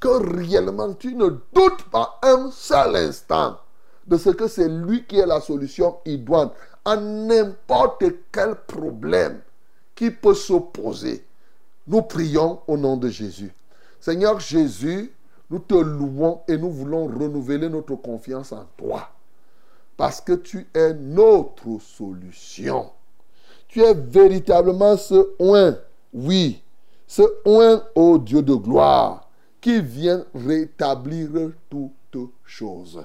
Que réellement tu ne doutes pas un seul instant de ce que c'est lui qui est la solution idoine à n'importe quel problème qui peut s'opposer. Nous prions au nom de Jésus. Seigneur Jésus, nous te louons et nous voulons renouveler notre confiance en toi. Parce que tu es notre solution. Tu es véritablement ce oint, oui, ce oint, ô Dieu de gloire, qui vient rétablir toutes choses.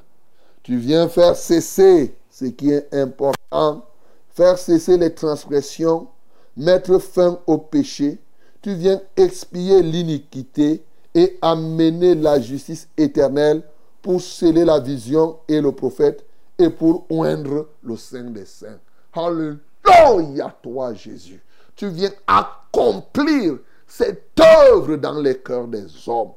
Tu viens faire cesser ce qui est important, faire cesser les transgressions, mettre fin au péché. Tu viens expier l'iniquité et amener la justice éternelle pour sceller la vision et le prophète et pour oindre le Saint des Saints. Alléluia, toi Jésus. Tu viens accomplir cette œuvre dans les cœurs des hommes.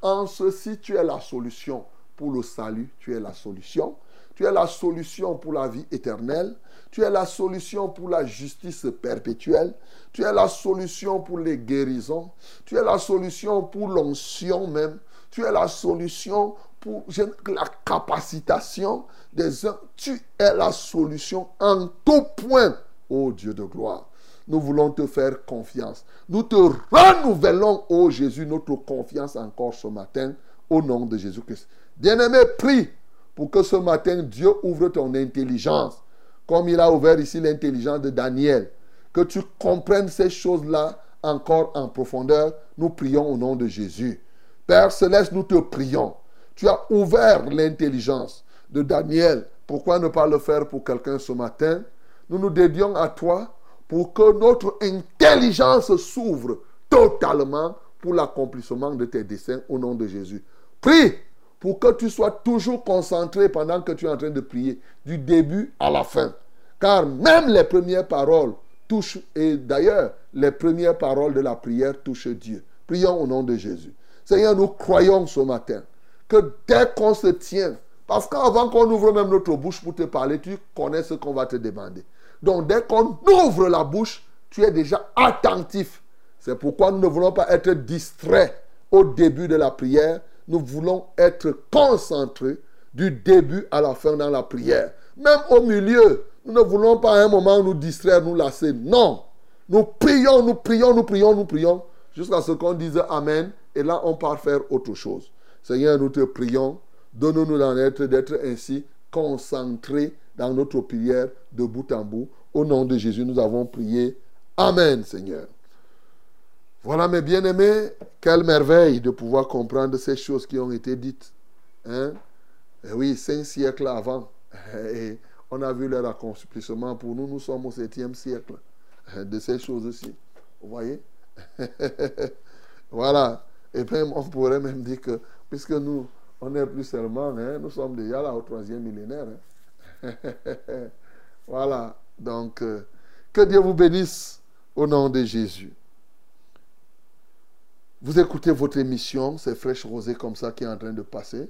En ceci, tu es la solution pour le salut, tu es la solution. Tu es la solution pour la vie éternelle. Tu es la solution pour la justice perpétuelle. Tu es la solution pour les guérisons. Tu es la solution pour l'onction même. Tu es la solution pour la capacitation des uns. Tu es la solution en tout point, ô Dieu de gloire. Nous voulons te faire confiance. Nous te renouvelons, ô Jésus, notre confiance encore ce matin, au nom de Jésus-Christ. Bien-aimé, prie pour que ce matin, Dieu ouvre ton intelligence, comme il a ouvert ici l'intelligence de Daniel. Que tu comprennes ces choses-là encore en profondeur. Nous prions au nom de Jésus. Père céleste, nous te prions. Tu as ouvert l'intelligence de Daniel. Pourquoi ne pas le faire pour quelqu'un ce matin? Nous nous dédions à toi pour que notre intelligence s'ouvre totalement pour l'accomplissement de tes desseins au nom de Jésus. Prie pour que tu sois toujours concentré pendant que tu es en train de prier, du début à la fin. Car même les premières paroles touchent, et d'ailleurs, les premières paroles de la prière touchent Dieu. Prions au nom de Jésus. Seigneur, nous croyons ce matin que dès qu'on se tient, parce qu'avant qu'on ouvre même notre bouche pour te parler, tu connais ce qu'on va te demander. Donc dès qu'on ouvre la bouche, tu es déjà attentif. C'est pourquoi nous ne voulons pas être distraits au début de la prière, nous voulons être concentrés du début à la fin dans la prière. Même au milieu, nous ne voulons pas à un moment nous distraire, nous lasser. Non. Nous prions, nous prions, nous prions, nous prions, jusqu'à ce qu'on dise Amen. Et là, on part faire autre chose. Seigneur, nous te prions. Donne-nous d'en être, d'être ainsi concentrés dans notre prière de bout en bout. Au nom de Jésus, nous avons prié. Amen, Seigneur. Voilà, mes bien-aimés, quelle merveille de pouvoir comprendre ces choses qui ont été dites. Hein? Et oui, cinq siècles avant. Et on a vu leur accomplissement pour nous. Nous sommes au septième siècle de ces choses-ci. Vous voyez? Voilà. Et puis, on pourrait même dire que, puisque nous, on n'est plus seulement, hein, nous sommes déjà là au troisième millénaire. hein. voilà. Donc, euh, que Dieu vous bénisse au nom de Jésus. Vous écoutez votre émission, c'est Fraîche Rosée comme ça qui est en train de passer,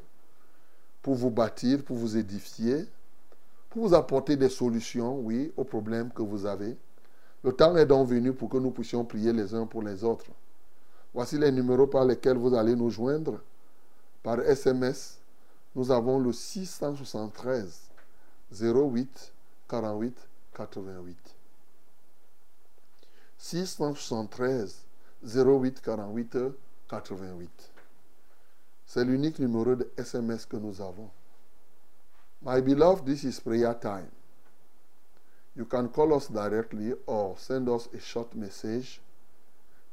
pour vous bâtir, pour vous édifier, pour vous apporter des solutions, oui, aux problèmes que vous avez. Le temps est donc venu pour que nous puissions prier les uns pour les autres. Voici les numéros par lesquels vous allez nous joindre. Par SMS, nous avons le 673 08 48 88. 673 08 48 88. C'est l'unique numéro de SMS que nous avons. My beloved, this is prayer time. You can call us directly or send us a short message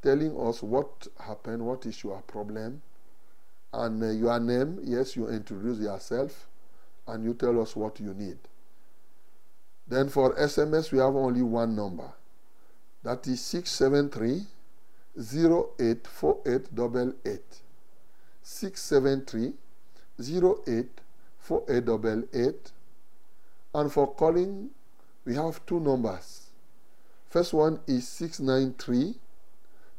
telling us what happened, what is your problem, and uh, your name. Yes, you introduce yourself and you tell us what you need. Then for SMS, we have only one number. That is 673 084888. 673 084888. And for calling, we have two numbers. First one is 693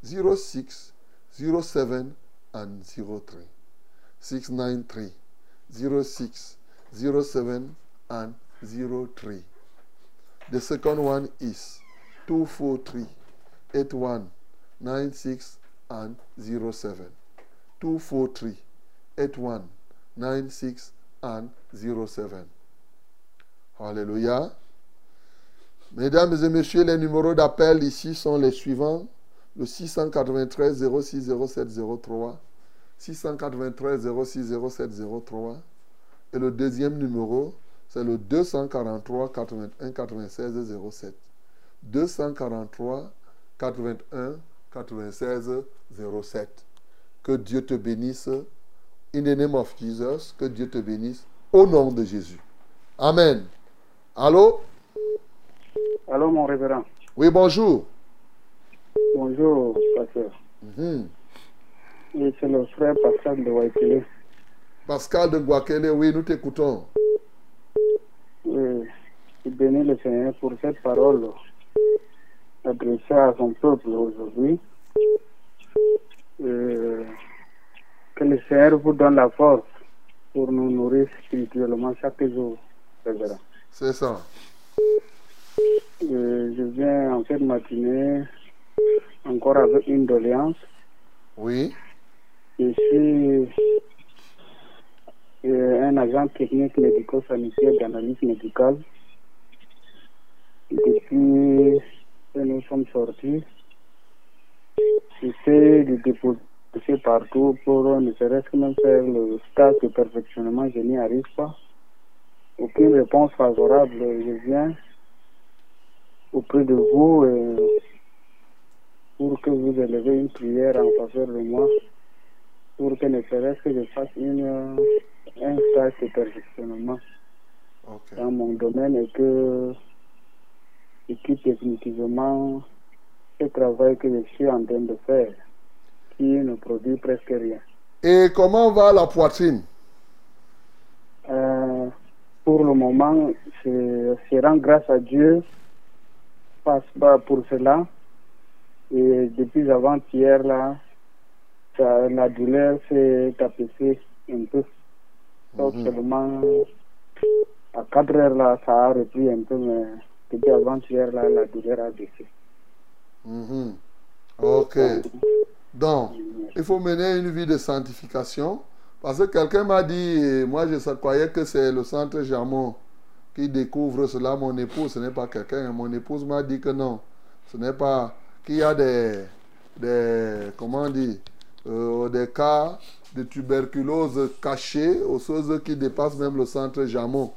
06 07 and 03. 693 06 07 and 03. The second one is 243 81 96 and 07. 243 81 96 and 07. Alléluia. Mesdames et messieurs, les numéros d'appel ici sont les suivants. Le 693 06 07 03. 693 06 07 03. Et le deuxième numéro, c'est le 243 81 96 07. 243 81 96 07. Que Dieu te bénisse. In the name of Jesus, que Dieu te bénisse. Au nom de Jésus. Amen. Allô? Allô, mon révérend. Oui, bonjour. Bonjour, pasteur. Mhm. Oui, c'est le frère Pascal de Waikele. Pascal de Guakele, oui, nous t'écoutons. Oui, bénis le Seigneur pour cette parole adressée à son peuple aujourd'hui. Euh, que le Seigneur vous donne la force pour nous nourrir spirituellement chaque jour. C'est ça. Euh, je viens en cette matinée encore avec une doléance. Oui. Je suis euh, un agent technique médico-sanitaire d'analyse médicale. Depuis que nous sommes sortis, j'essaie de déposer partout pour ne serait-ce que même faire le stage de perfectionnement, je n'y arrive pas. Aucune réponse favorable, je viens auprès de vous euh, pour que vous élevez une prière en faveur de moi, pour que ne serait-ce que je fasse une, euh, un stage de perfectionnement dans mon domaine et que je quitte définitivement ce travail que je suis en train de faire, qui ne produit presque rien. Et comment va la poitrine? Euh, pour le moment, je, je rends grâce à Dieu passe pas pour cela. Et depuis avant-hier, là, ça- la douleur s'est apaisée un peu. Donc Mhm. seulement à 4 heures, là, ça a repris un peu, mais depuis avant-hier, là, la douleur a baissé. Mhm. Ok. Donc, il faut mener une vie de sanctification. Parce que quelqu'un m'a dit, moi je croyais que c'est le centre Jamon qui découvre cela. Mon épouse, ce n'est pas quelqu'un. Mon épouse m'a dit que non. Ce n'est pas. Qu'il y a des. des comment on dit euh, Des cas de tuberculose cachés aux choses qui dépassent même le centre Jamon.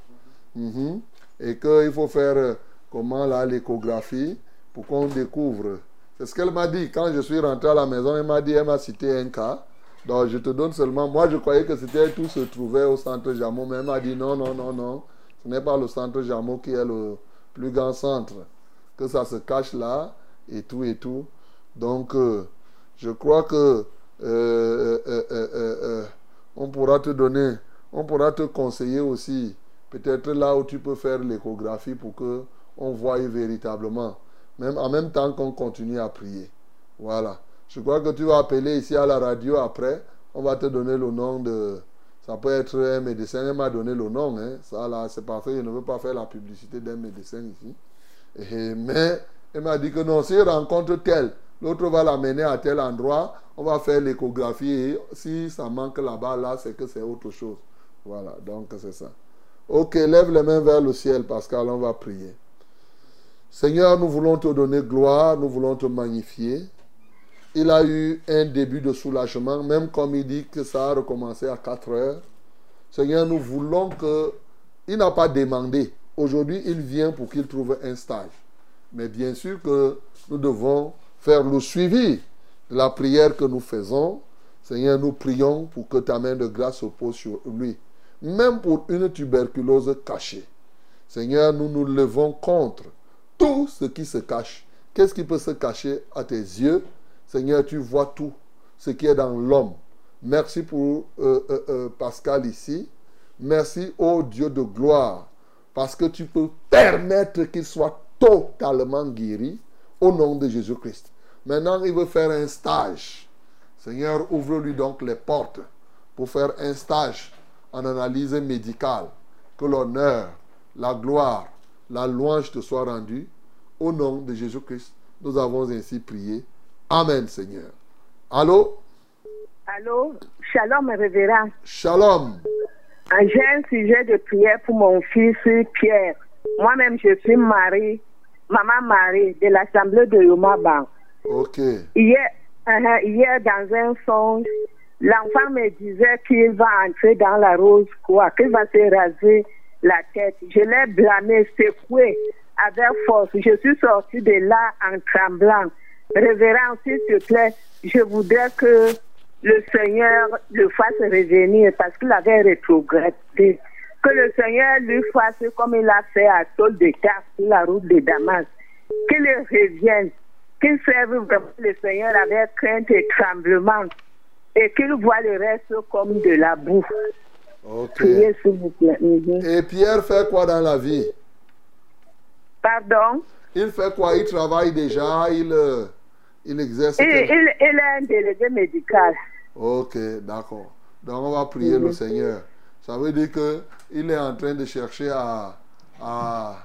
Mhm. Et qu'il faut faire, euh, comment là, l'échographie pour qu'on découvre. C'est ce qu'elle m'a dit. Quand je suis rentré à la maison, elle m'a dit, elle m'a cité un cas. Donc je te donne seulement. Moi, je croyais que c'était tout se trouvait au centre Jamon, mais elle m'a dit non, non, non, non. Ce n'est pas le centre Jamon qui est le plus grand centre. Que ça se cache là et tout et tout. Donc, euh, je crois que euh, euh, on pourra te donner, on pourra te conseiller aussi, peut-être là où tu peux faire l'échographie pour que on voie véritablement, même en même temps qu'on continue à prier. Voilà. Je crois que tu vas appeler ici à la radio après. On va te donner le nom de. Ça peut être un médecin. Elle m'a donné le nom. Hein. Ça là, c'est que je ne veux pas faire la publicité d'un médecin ici. Mais elle m'a dit que non, s'il rencontre tel, l'autre va l'amener à tel endroit. On va faire l'échographie. Et si ça manque là-bas, là, c'est que c'est autre chose. Voilà. Donc c'est ça. Ok, lève les mains vers le ciel, Pascal. On va prier. Seigneur, nous voulons te donner gloire. Nous voulons te magnifier il a eu un début de soulagement, même comme il dit que ça a recommencé à 4 heures. Seigneur, nous voulons que... Il n'a pas demandé. Aujourd'hui, il vient pour qu'il trouve un stage. Mais bien sûr que nous devons faire le suivi de la prière que nous faisons. Seigneur, nous prions pour que ta main de grâce se pose sur lui. Même pour une tuberculose cachée. Seigneur, nous nous levons contre tout ce qui se cache. Qu'est-ce qui peut se cacher à tes yeux? Seigneur, tu vois tout ce qui est dans l'homme. Merci pour euh, euh, euh, Pascal ici. Merci, ô Dieu de gloire, parce que tu peux permettre qu'il soit totalement guéri au nom de Jésus-Christ. Maintenant, il veut faire un stage. Seigneur, ouvre-lui donc les portes pour faire un stage en analyse médicale. Que l'honneur, la gloire, la louange te soient rendus. Au nom de Jésus-Christ, nous avons ainsi prié. Amen, Seigneur. Allô? Allô, shalom révérend. Shalom. J'ai un sujet de prière pour mon fils Pierre. Moi-même, je suis Marie, maman Marie de l'Assemblée de Yomaban. Ok. Hier, uh-huh, hier, dans un songe, l'enfant me disait qu'il va entrer dans la rose, quoi, qu'il va se raser la tête. Je l'ai blâmé, secoué avec force. Je suis sortie de là en tremblant. Révérend, s'il te plaît, je voudrais que le Seigneur le fasse revenir parce qu'il avait rétrogradé. Que le Seigneur lui fasse comme il a fait à Saul de Tarse sur la route de Damas. Qu'il revienne, qu'il serve vraiment le Seigneur avec crainte et tremblement et qu'il voit le reste comme de la boue. Ok. Priez s'il vous plaît. Mhm. Et Pierre fait quoi dans la vie? Pardon? Il fait quoi? Il travaille déjà Il, euh, il exerce. il, quel- il, il est un délégué médical. Ok, d'accord. Donc on va prier le Seigneur. Ça veut dire que il est en train de chercher à, à,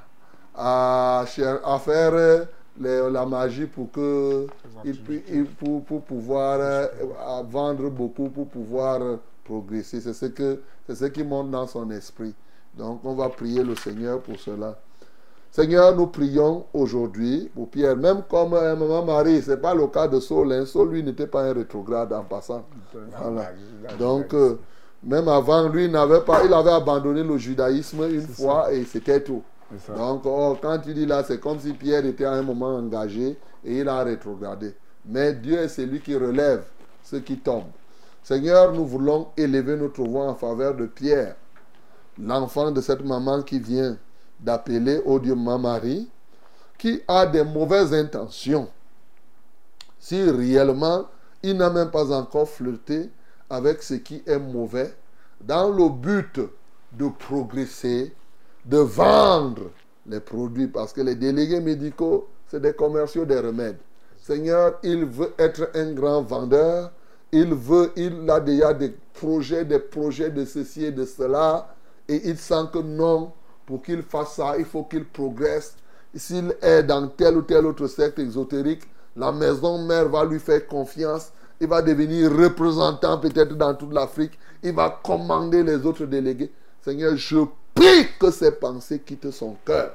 à, faire euh, les- la magie pour que il, il- pour, pour pouvoir euh, à vendre beaucoup, pour pouvoir progresser. C'est ce que c'est ce qui monte dans son esprit. Donc on va prier le Seigneur pour cela. Seigneur, nous prions aujourd'hui pour Pierre, même comme euh, maman Marie, ce n'est pas le cas de Saul. hein. Saul, lui, n'était pas un rétrograde en passant. Voilà. Donc, euh, même avant, lui, il n'avait pas, il avait abandonné le judaïsme une fois et c'était tout. Donc, oh, quand tu dis là, c'est comme si Pierre était à un moment engagé et il a rétrogradé. Mais Dieu est celui qui relève ceux qui tombent. Seigneur, nous voulons élever notre voix en faveur de Pierre, l'enfant de cette maman qui vient d'appeler au Dieu ma Marie, qui a des mauvaises intentions. Si réellement il n'a même pas encore flirté avec ce qui est mauvais, dans le but de progresser, de vendre les produits, parce que les délégués médicaux, c'est des commerciaux des remèdes. Seigneur, il veut être un grand vendeur, il veut, il a déjà des projets, des projets de ceci et de cela, et il sent que non, pour qu'il fasse ça, il faut qu'il progresse. S'il est dans tel ou tel autre secte exotérique, la maison mère va lui faire confiance. Il va devenir représentant peut-être dans toute l'Afrique. Il va commander les autres délégués. Seigneur, je prie que ces pensées quittent son cœur.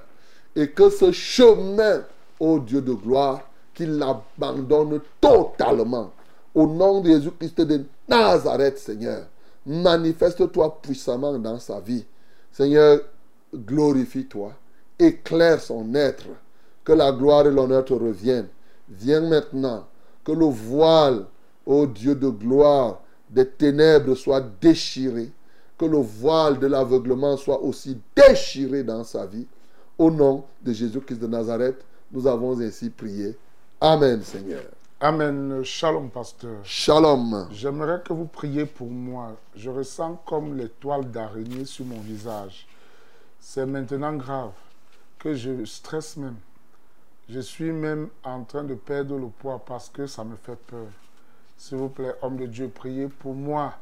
Et que ce chemin, ô Dieu de gloire, qu'il l'abandonne totalement. Au nom de Jésus-Christ de Nazareth, Seigneur, manifeste-toi puissamment dans sa vie. Seigneur, glorifie-toi, éclaire son être, que la gloire et l'honneur te reviennent. Viens maintenant, que le voile, ô Dieu de gloire, des ténèbres soit déchiré, que le voile de l'aveuglement soit aussi déchiré dans sa vie. Au nom de Jésus-Christ de Nazareth, nous avons ainsi prié. Amen, Seigneur. Amen. Shalom, pasteur. Shalom. J'aimerais que vous priez pour moi. Je ressens comme les toiles d'araignée sur mon visage. C'est maintenant grave que je stresse même. Je suis même en train de perdre le poids parce que ça me fait peur. S'il vous plaît, homme de Dieu, priez pour moi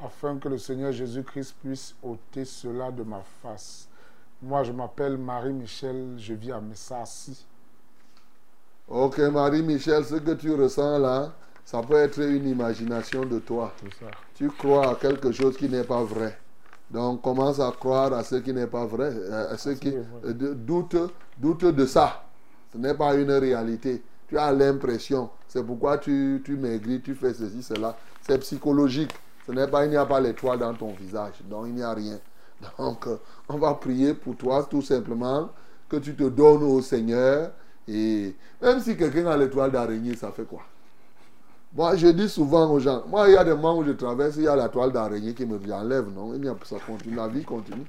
afin que le Seigneur Jésus-Christ puisse ôter cela de ma face. Moi, je m'appelle Marie-Michel, je vis à Messassi. Ok, Marie-Michel, ce que tu ressens là, ça peut être une imagination de toi. Tu crois à quelque chose qui n'est pas vrai. Donc commence à croire à ce qui n'est pas vrai, euh, à ce qui euh, de- doute, doute de ça. Ce n'est pas une réalité. Tu as l'impression. C'est pourquoi tu, tu maigris, tu fais ceci, cela. C'est psychologique. Ce n'est pas, il n'y a pas l'étoile dans ton visage. Donc il n'y a rien. Donc euh, on va prier pour toi tout simplement que tu te donnes au Seigneur. Et même si quelqu'un a l'étoile d'araignée, ça fait quoi? Moi, je dis souvent aux gens, moi, il y a des moments où je traverse, il y a la toile d'araignée qui me enlève, non? A ça continue, la vie continue.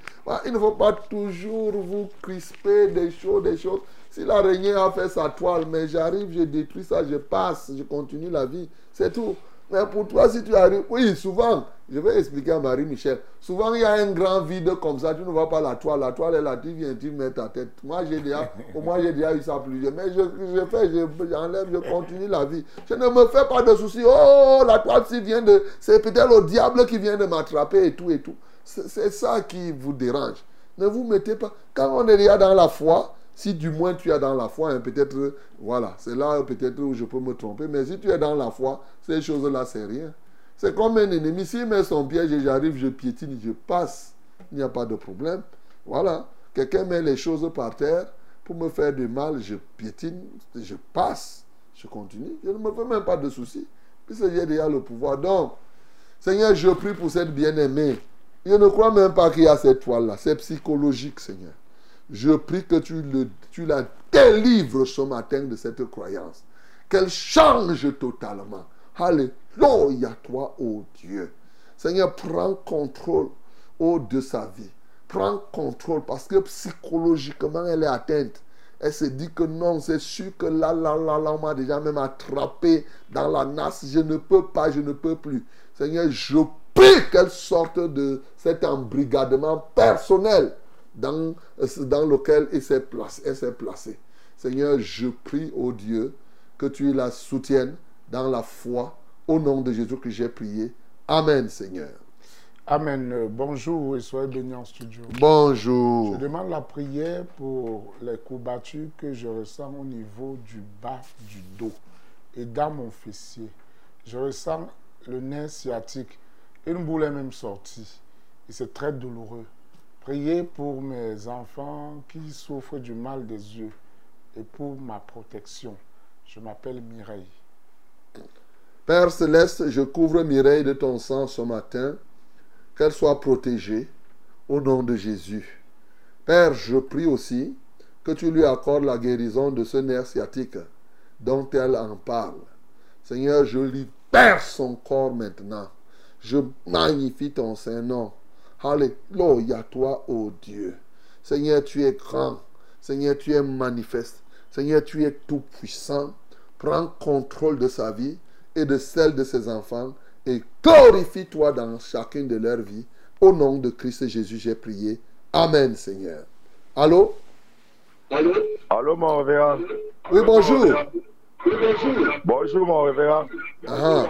Il ne faut pas toujours vous crisper des choses, des choses. Si l'araignée a fait sa toile, mais j'arrive, je détruis ça, je passe, je continue la vie, c'est tout. Mais pour toi, si tu arrives, oui, souvent, je vais expliquer à Marie-Michel, souvent il y a un grand vide comme ça, tu ne vois pas la toile, la toile est là, tu viens, tu mets ta tête. Moi, j'ai déjà, moins, j'ai déjà eu ça plusieurs, mais je, fais, je- j'enlève, je continue la vie. Je ne me fais pas de soucis, oh, la toile, si vient de, c'est peut-être le diable qui vient de m'attraper et tout et tout. C'est ça qui vous dérange. Ne vous mettez pas, quand on est déjà dans la foi, Si du moins tu es dans la foi, hein, peut-être, voilà, c'est là peut-être où je peux me tromper. Mais si tu es dans la foi, ces choses-là, c'est rien. C'est comme un ennemi. S'il met son piège et j'arrive, je piétine, je passe. Il n'y a pas de problème. Voilà. Quelqu'un met les choses par terre pour me faire du mal, je piétine, je passe, je continue. Je ne me fais même pas de soucis. Puisque j'ai déjà le pouvoir. Donc, Seigneur, je prie pour cette bien-aimée. Je ne crois même pas qu'il y a cette toile-là. C'est psychologique, Seigneur. Je prie que tu, le, tu la délivres ce matin de cette croyance. Qu'elle change totalement. Alléluia, toi, ô Dieu. Seigneur, prends contrôle, ô de sa vie. Prends contrôle parce que psychologiquement, elle est atteinte. Elle se dit que non, c'est sûr que là, là, là, là, on m'a déjà même attrapé dans la nasse. Je ne peux pas, je ne peux plus. Seigneur, je prie qu'elle sorte de cet embrigadement personnel dans, dans lequel elle s'est placée. Placé. Seigneur, je prie au Dieu que tu la soutiennes dans la foi. Au nom de Jésus que j'ai prié. Amen, Seigneur. Amen. Euh, Bonjour et soyez bénis en studio. Bonjour. Je demande la prière pour les courbatures que je ressens au niveau du bas du dos et dans mon fessier. Je ressens le nerf sciatique. Une boule est même sortie et c'est très douloureux. Priez pour mes enfants qui souffrent du mal des yeux et pour ma protection. Je m'appelle Mireille. Père céleste, je couvre Mireille de ton sang ce matin, qu'elle soit protégée au nom de Jésus. Père, je prie aussi que tu lui accordes la guérison de ce nerf sciatique dont elle en parle. Seigneur, je libère son corps maintenant. Je magnifie ton Saint-Nom. Alléluia, toi, ô Dieu. Seigneur, tu es grand. Seigneur, tu es manifeste. Seigneur, tu es tout puissant. Prends contrôle de sa vie et de celle de ses enfants et glorifie-toi dans chacune de leurs vies. Au nom de Christ Jésus, j'ai prié. Amen, Seigneur. Allô? Allô? Allô, mon révérend. Oui, bonjour. Bonjour, mon révérend. Ah,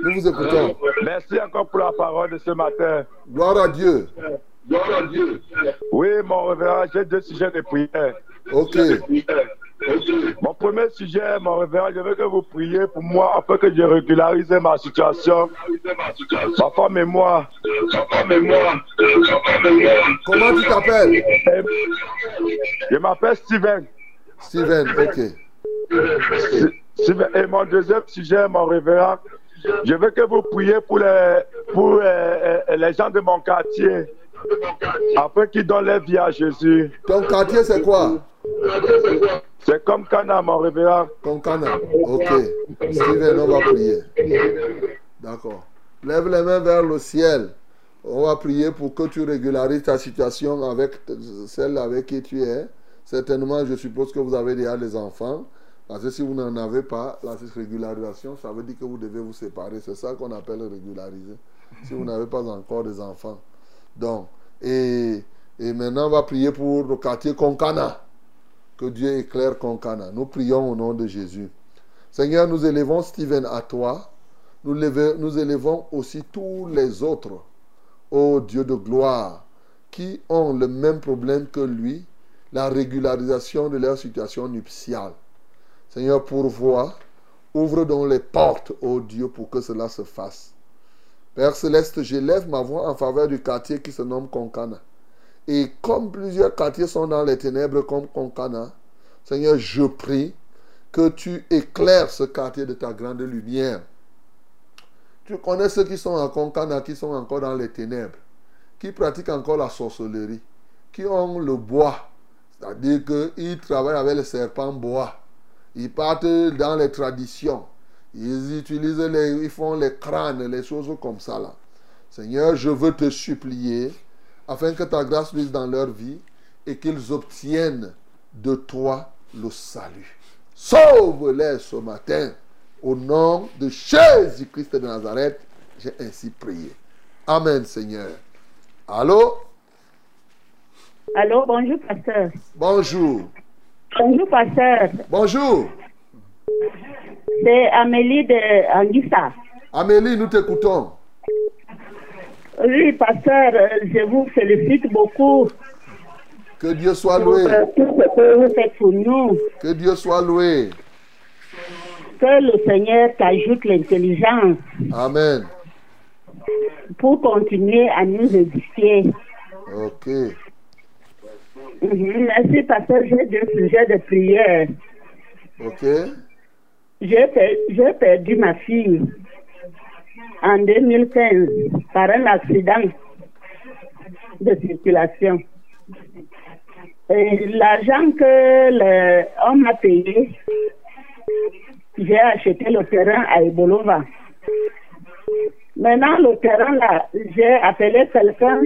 nous vous écoutons. Merci encore pour la parole de ce matin. Gloire à Dieu. Gloire à Dieu. Oui, mon révérend, j'ai deux sujets de prière. Ok. Mon premier sujet, mon révérend, je veux que vous priez pour moi afin que je régularise ma situation. Ma femme et moi. Comment tu t'appelles? Je m'appelle Steven. Steven, ok. Et mon deuxième sujet, mon révérend, je veux que vous priez pour les, pour euh, euh, les gens de mon quartier afin qu'ils donnent leur vie à Jésus. Ton quartier, c'est quoi? C'est comme Cana, mon révérend. Comme Cana, ok. Steven, on va prier. D'accord. Lève les mains vers le ciel. On va prier pour que tu régularises ta situation avec celle avec qui tu es. Certainement, je suppose que vous avez déjà des enfants. Parce que si vous n'en avez pas, la régularisation, ça veut dire que vous devez vous séparer. C'est ça qu'on appelle régulariser. Si vous n'avez pas encore des enfants. Donc, et, et maintenant, on va prier pour le quartier Konkana. Que Dieu éclaire Konkana. Nous prions au nom de Jésus. Seigneur, nous élevons Steven à toi. Nous, levons, nous élevons aussi tous les autres, ô Dieu de gloire, qui ont le même problème que lui, la régularisation de leur situation nuptiale. Seigneur, pourvois, ouvre donc les portes, ô Dieu, pour que cela se fasse. Père céleste, j'élève ma voix en faveur du quartier qui se nomme Konkana. Et comme plusieurs quartiers sont dans les ténèbres comme Konkana, Seigneur, je prie que tu éclaires ce quartier de ta grande lumière. Tu connais ceux qui sont à Konkana, qui sont encore dans les ténèbres, qui pratiquent encore la sorcellerie, qui ont le bois, c'est-à-dire qu'ils travaillent avec le serpent bois. Ils partent dans les traditions. Ils utilisent les, ils font les crânes, les choses comme ça là. Seigneur, je veux te supplier afin que ta grâce luise dans leur vie et qu'ils obtiennent de toi le salut. Sauve-les ce matin. Au nom de Jésus-Christ de Nazareth, j'ai ainsi prié. Amen, Seigneur. Allô? Allô, bonjour, pasteur. Bonjour. Bonjour, pasteur. Bonjour. C'est Amélie de Anguissa. Amélie, nous t'écoutons. Oui, pasteur, euh, je vous félicite beaucoup Que Dieu soit loué. euh, tout ce que vous faites pour nous. Que Dieu soit loué. Que le Seigneur t'ajoute l'intelligence Amen. pour continuer à nous édifier. Ok. Mhm, Merci parce que j'ai deux sujets de prière. Ok. J'ai perdu ma fille en 2015 par un accident de circulation. L'argent que l'homme m'a payé, j'ai acheté le terrain à Ebolova. Maintenant, le terrain là, j'ai appelé quelqu'un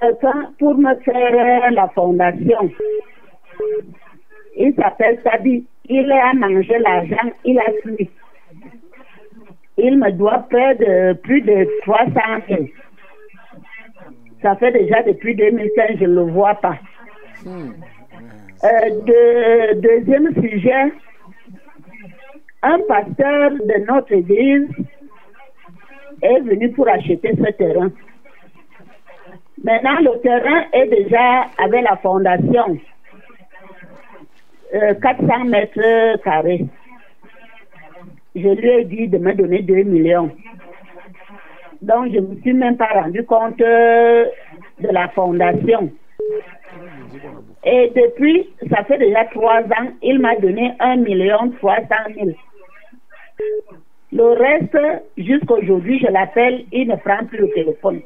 quelqu'un pour me faire la fondation. Il s'appelle Sabi. Il a mangé l'argent, il a fui. Il me doit près de plus de 300 000. Ça fait déjà depuis 2015, je ne le vois pas. Euh, de- deuxième sujet, un pasteur de notre église est venu pour acheter ce terrain. Maintenant, le terrain est déjà avec la fondation. Euh, 400 mètres carrés. Je lui ai dit de me donner 2 millions. Donc, je ne me suis même pas rendu compte euh, de la fondation. Et depuis, ça fait déjà trois ans, il m'a donné 1 million 300 000. Le reste, jusqu'aujourd'hui, je l'appelle, il ne prend plus le téléphone.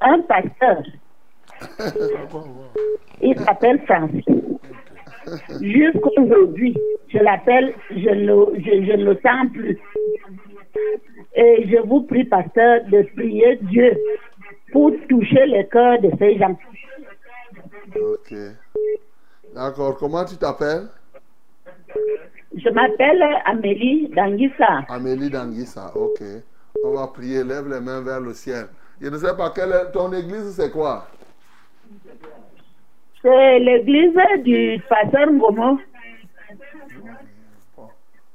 Un pasteur, il s'appelle Francis. Jusqu'aujourd'hui, je l'appelle, je ne je, je ne le sens plus. Et je vous prie, pasteur, de prier Dieu pour toucher le cœur de ces gens. Ok. D'accord. Comment tu t'appelles? Je m'appelle Amélie Danguissa. Amélie Danguissa. Ok. On va prier. Lève les mains vers le ciel. Je ne sais pas quelle est ton église, c'est quoi? C'est l'église du pasteur Ngomo.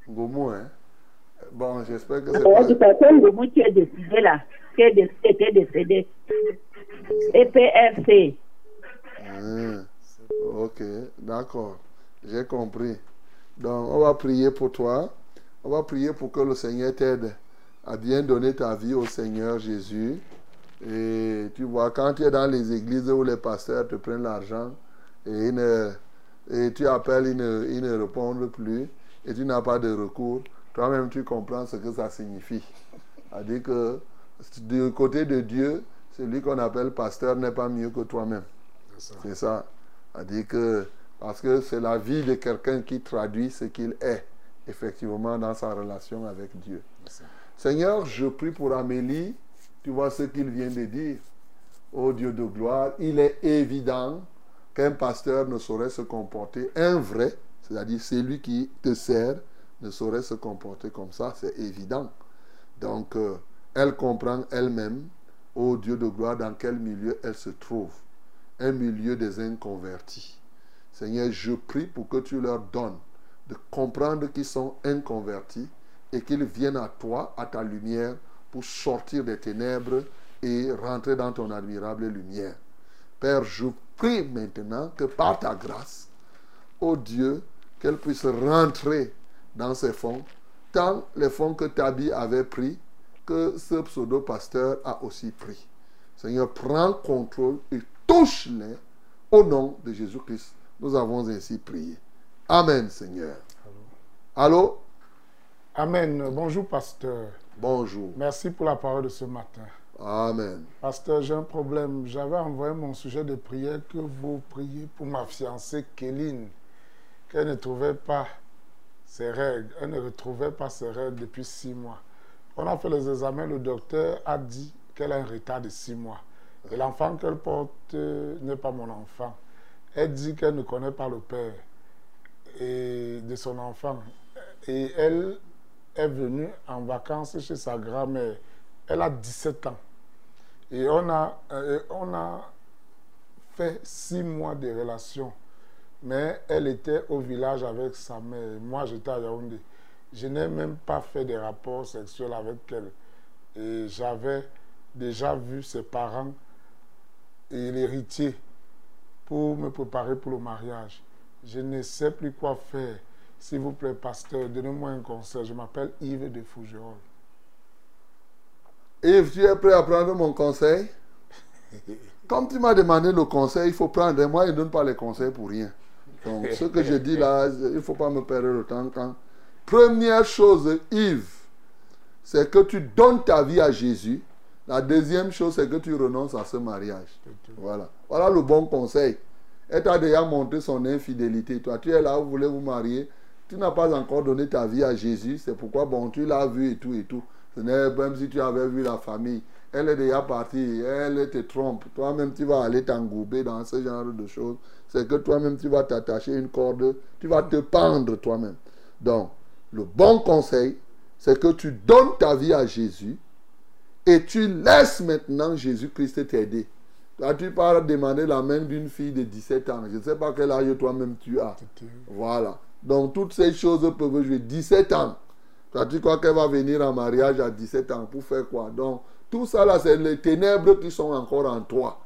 Gomo, hein Bon, j'espère que c'est pas. du pasteur Ngomo qui est décédé là, qui est dé- qui était décédé. EPFC. Ah, ok, d'accord. J'ai compris. Donc, on va prier pour toi. On va prier pour que le Seigneur t'aide à bien donner ta vie au Seigneur Jésus. Et tu vois, quand tu es dans les églises où les pasteurs te prennent l'argent et, ne- et tu appelles, ils ne, ils ne répondent plus et tu n'as pas de recours, toi-même tu comprends ce que ça signifie. C'est-à-dire que du côté de Dieu, celui qu'on appelle pasteur n'est pas mieux que toi-même. C'est ça. C'est-à-dire que, parce que c'est la vie de quelqu'un qui traduit ce qu'il est, effectivement, dans sa relation avec Dieu. Seigneur, je prie pour Amélie. Tu vois ce qu'il vient de dire. Ô Dieu de gloire, il est évident qu'un pasteur ne saurait se comporter, un vrai, c'est-à-dire celui qui te sert, ne saurait se comporter comme ça, c'est évident. Donc, euh, elle comprend elle-même, ô Dieu de gloire, dans quel milieu elle se trouve. Un milieu des inconvertis. Seigneur, je prie pour que tu leur donnes de comprendre qu'ils sont inconvertis et qu'ils viennent à toi, à ta lumière, pour sortir des ténèbres et rentrer dans ton admirable lumière. Père, je prie maintenant que par ta grâce, ô Dieu, qu'elle puisse rentrer dans ces fonds, tant les fonds que Tabi avait pris, que ce pseudo-pasteur a aussi pris. Seigneur, prends contrôle et touche-les au nom de Jésus-Christ. Nous avons ainsi prié. Amen, Seigneur. Allô? Amen. Bonjour, pasteur. Bonjour. Merci pour la parole de ce matin. Amen. Pasteur, j'ai un problème. J'avais envoyé mon sujet de prière que vous priez pour ma fiancée Kéline, qu'elle ne trouvait pas ses règles. Elle ne retrouvait pas ses règles depuis six mois. On a fait les examens, le docteur a dit qu'elle a un retard de six mois. Et l'enfant qu'elle porte n'est pas mon enfant. Elle dit qu'elle ne connaît pas le père et de son enfant. Et elle est venue en vacances chez sa grand-mère. Elle a 17 ans. Et on a, euh, on a fait six mois de relation. Mais elle était au village avec sa mère. Moi, j'étais à Yaoundé. Je n'ai même pas fait de rapports sexuels avec elle. Et j'avais déjà vu ses parents et l'héritier pour me préparer pour le mariage. Je ne sais plus quoi faire. S'il vous plaît, pasteur, donnez-moi un conseil. Je m'appelle Yves de Fougerolles. Yves, tu es prêt à prendre mon conseil? Comme tu m'as demandé le conseil, il faut prendre. Moi, je ne donne pas les conseils pour rien. Donc, ce que je dis là, il ne faut pas me perdre le temps. Quand... Première chose, Yves, c'est que tu donnes ta vie à Jésus. La deuxième chose, c'est que tu renonces à ce mariage. Voilà. Voilà le bon conseil. Elle t'a déjà montré son infidélité. Toi, tu es là, vous voulez vous marier. Tu n'as pas encore donné ta vie à Jésus. C'est pourquoi, bon, tu l'as vu et tout et tout. Ce n'est même si tu avais vu la famille. Elle est déjà partie. Elle te trompe. Toi-même, tu vas aller t'engouber dans ce genre de choses. C'est que toi-même, tu vas t'attacher une corde. Tu vas te pendre toi-même. Donc, le bon conseil, c'est que tu donnes ta vie à Jésus et tu laisses maintenant Jésus-Christ t'aider. Là, tu pars demander la main d'une fille de 17 ans. Je ne sais pas quel âge toi-même tu as. Voilà. Donc, toutes ces choses peuvent jouer. 17 ans. Toi, tu crois qu'elle va venir en mariage à 17 ans pour faire quoi? Donc, tout ça là, c'est les ténèbres qui sont encore en toi.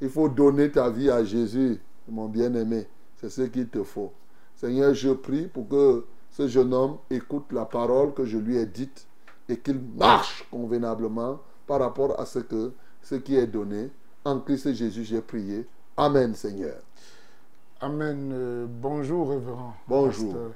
Il faut donner ta vie à Jésus, mon bien-aimé. C'est ce qu'il te faut. Seigneur, je prie pour que ce jeune homme écoute la parole que je lui ai dite et qu'il marche convenablement par rapport à ce, que, ce qui est donné. En Christ Jésus, j'ai prié. Amen, Seigneur. Amen. Euh, bonjour, révérend. Bonjour. pasteur,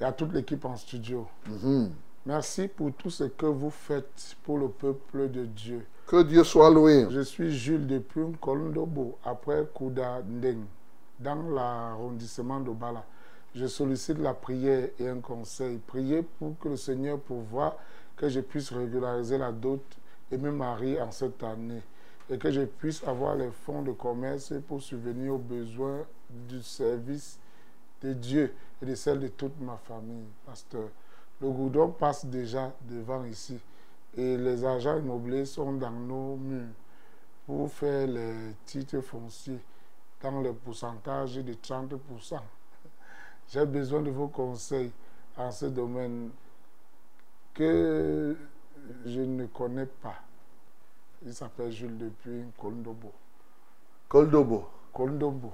Et à toute l'équipe en studio. Mhm. Merci pour tout ce que vous faites pour le peuple de Dieu. Que Dieu soit loué. Je suis Jules de Plume Kolondobo, après Kouda Ndeng, dans l'arrondissement de Bala. Je sollicite la prière et un conseil. Priez pour que le Seigneur pourvoie que je puisse régulariser la dot et me marier en cette année. Et que je puisse avoir les fonds de commerce pour subvenir aux besoins du service de Dieu et de celle de toute ma famille, pasteur. Le goudron passe déjà devant ici et les agents immobiliers sont dans nos murs pour faire les titres fonciers dans le pourcentage de 30%. J'ai besoin de vos conseils en ce domaine que je ne connais pas. Il s'appelle Jules Depuis Koldobo. Koldobo. Koldobo.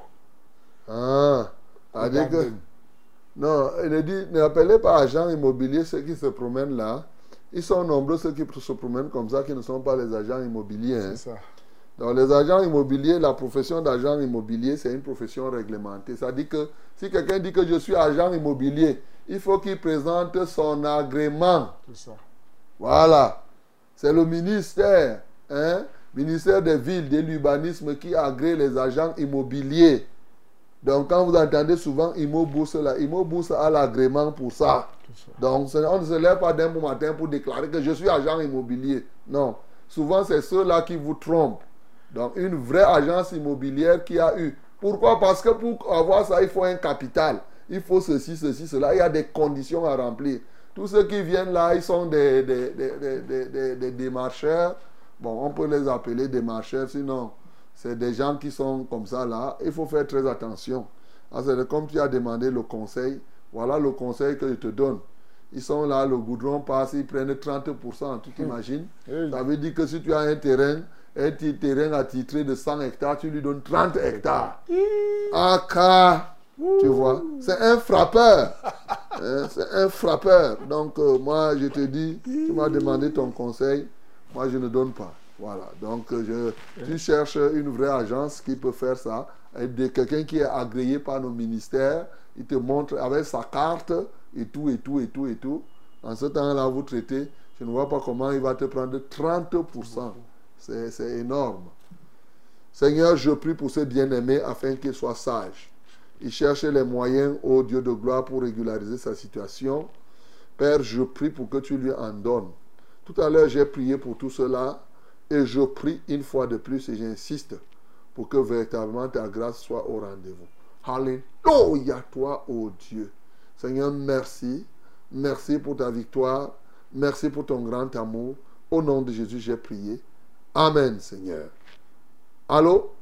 Ah, que... Non, il ne dit, n'appelez pas agents immobiliers ceux qui se promènent là. Ils sont nombreux ceux qui se promènent comme ça, qui ne sont pas les agents immobiliers. hein. C'est ça. Donc les agents immobiliers, la profession d'agent immobilier, c'est une profession réglementée. Ça dit que si quelqu'un dit que je suis agent immobilier, il faut qu'il présente son agrément. C'est ça. Voilà. C'est le ministère, hein, ministère des villes, de l'urbanisme qui agrée les agents immobiliers. Donc quand vous entendez souvent Imo Bourse, là, Imo Bourse a l'agrément pour ça. Donc ce- on ne se lève pas d'un bon matin pour déclarer que je suis agent immobilier. Non. Souvent c'est ceux-là qui vous trompent. Donc une vraie agence immobilière qui a eu. Pourquoi? Parce que pour avoir ça, il faut un capital. Il faut ceci, ceci, cela. Il y a des conditions à remplir. Tous ceux qui viennent là, ils sont des, des, des, des- des- des- des démarcheurs. Bon, on peut les appeler démarcheurs, sinon c'est des gens qui sont comme ça là. Il faut faire très attention. Ah, c'est comme tu as demandé le conseil, voilà le conseil que je te donne. Ils sont là, le goudron passe, ils prennent 30%, tu t'imagines? Ça veut dire que si tu as un terrain, un petit terrain attitré de 100 hectares, tu lui donnes 30 hectares. Ah, car, tu vois, c'est un frappeur. Hein, c'est un frappeur. Donc, euh, moi, je te dis, tu m'as demandé ton conseil, moi, je ne donne pas. Voilà. Donc, euh, tu cherches une vraie agence qui peut faire ça. Quelqu'un qui est agréé par nos ministères, il te montre avec sa carte et tout, et tout, et tout, et tout. En ce temps-là, vous traitez, je ne vois pas comment il va te prendre 30%. C'est énorme. Seigneur, je prie pour ce bien-aimé afin qu'il soit sage. Il cherche les moyens, ô Dieu de gloire, pour régulariser sa situation. Père, je prie pour que tu lui en donnes. Tout à l'heure, j'ai prié pour tout cela et je prie une fois de plus et j'insiste pour que véritablement ta grâce soit au rendez-vous. Alléluia, toi, ô Dieu. Seigneur, merci. Merci pour ta victoire. Merci pour ton grand amour. Au nom de Jésus, j'ai prié. Amen, Seigneur. Allô?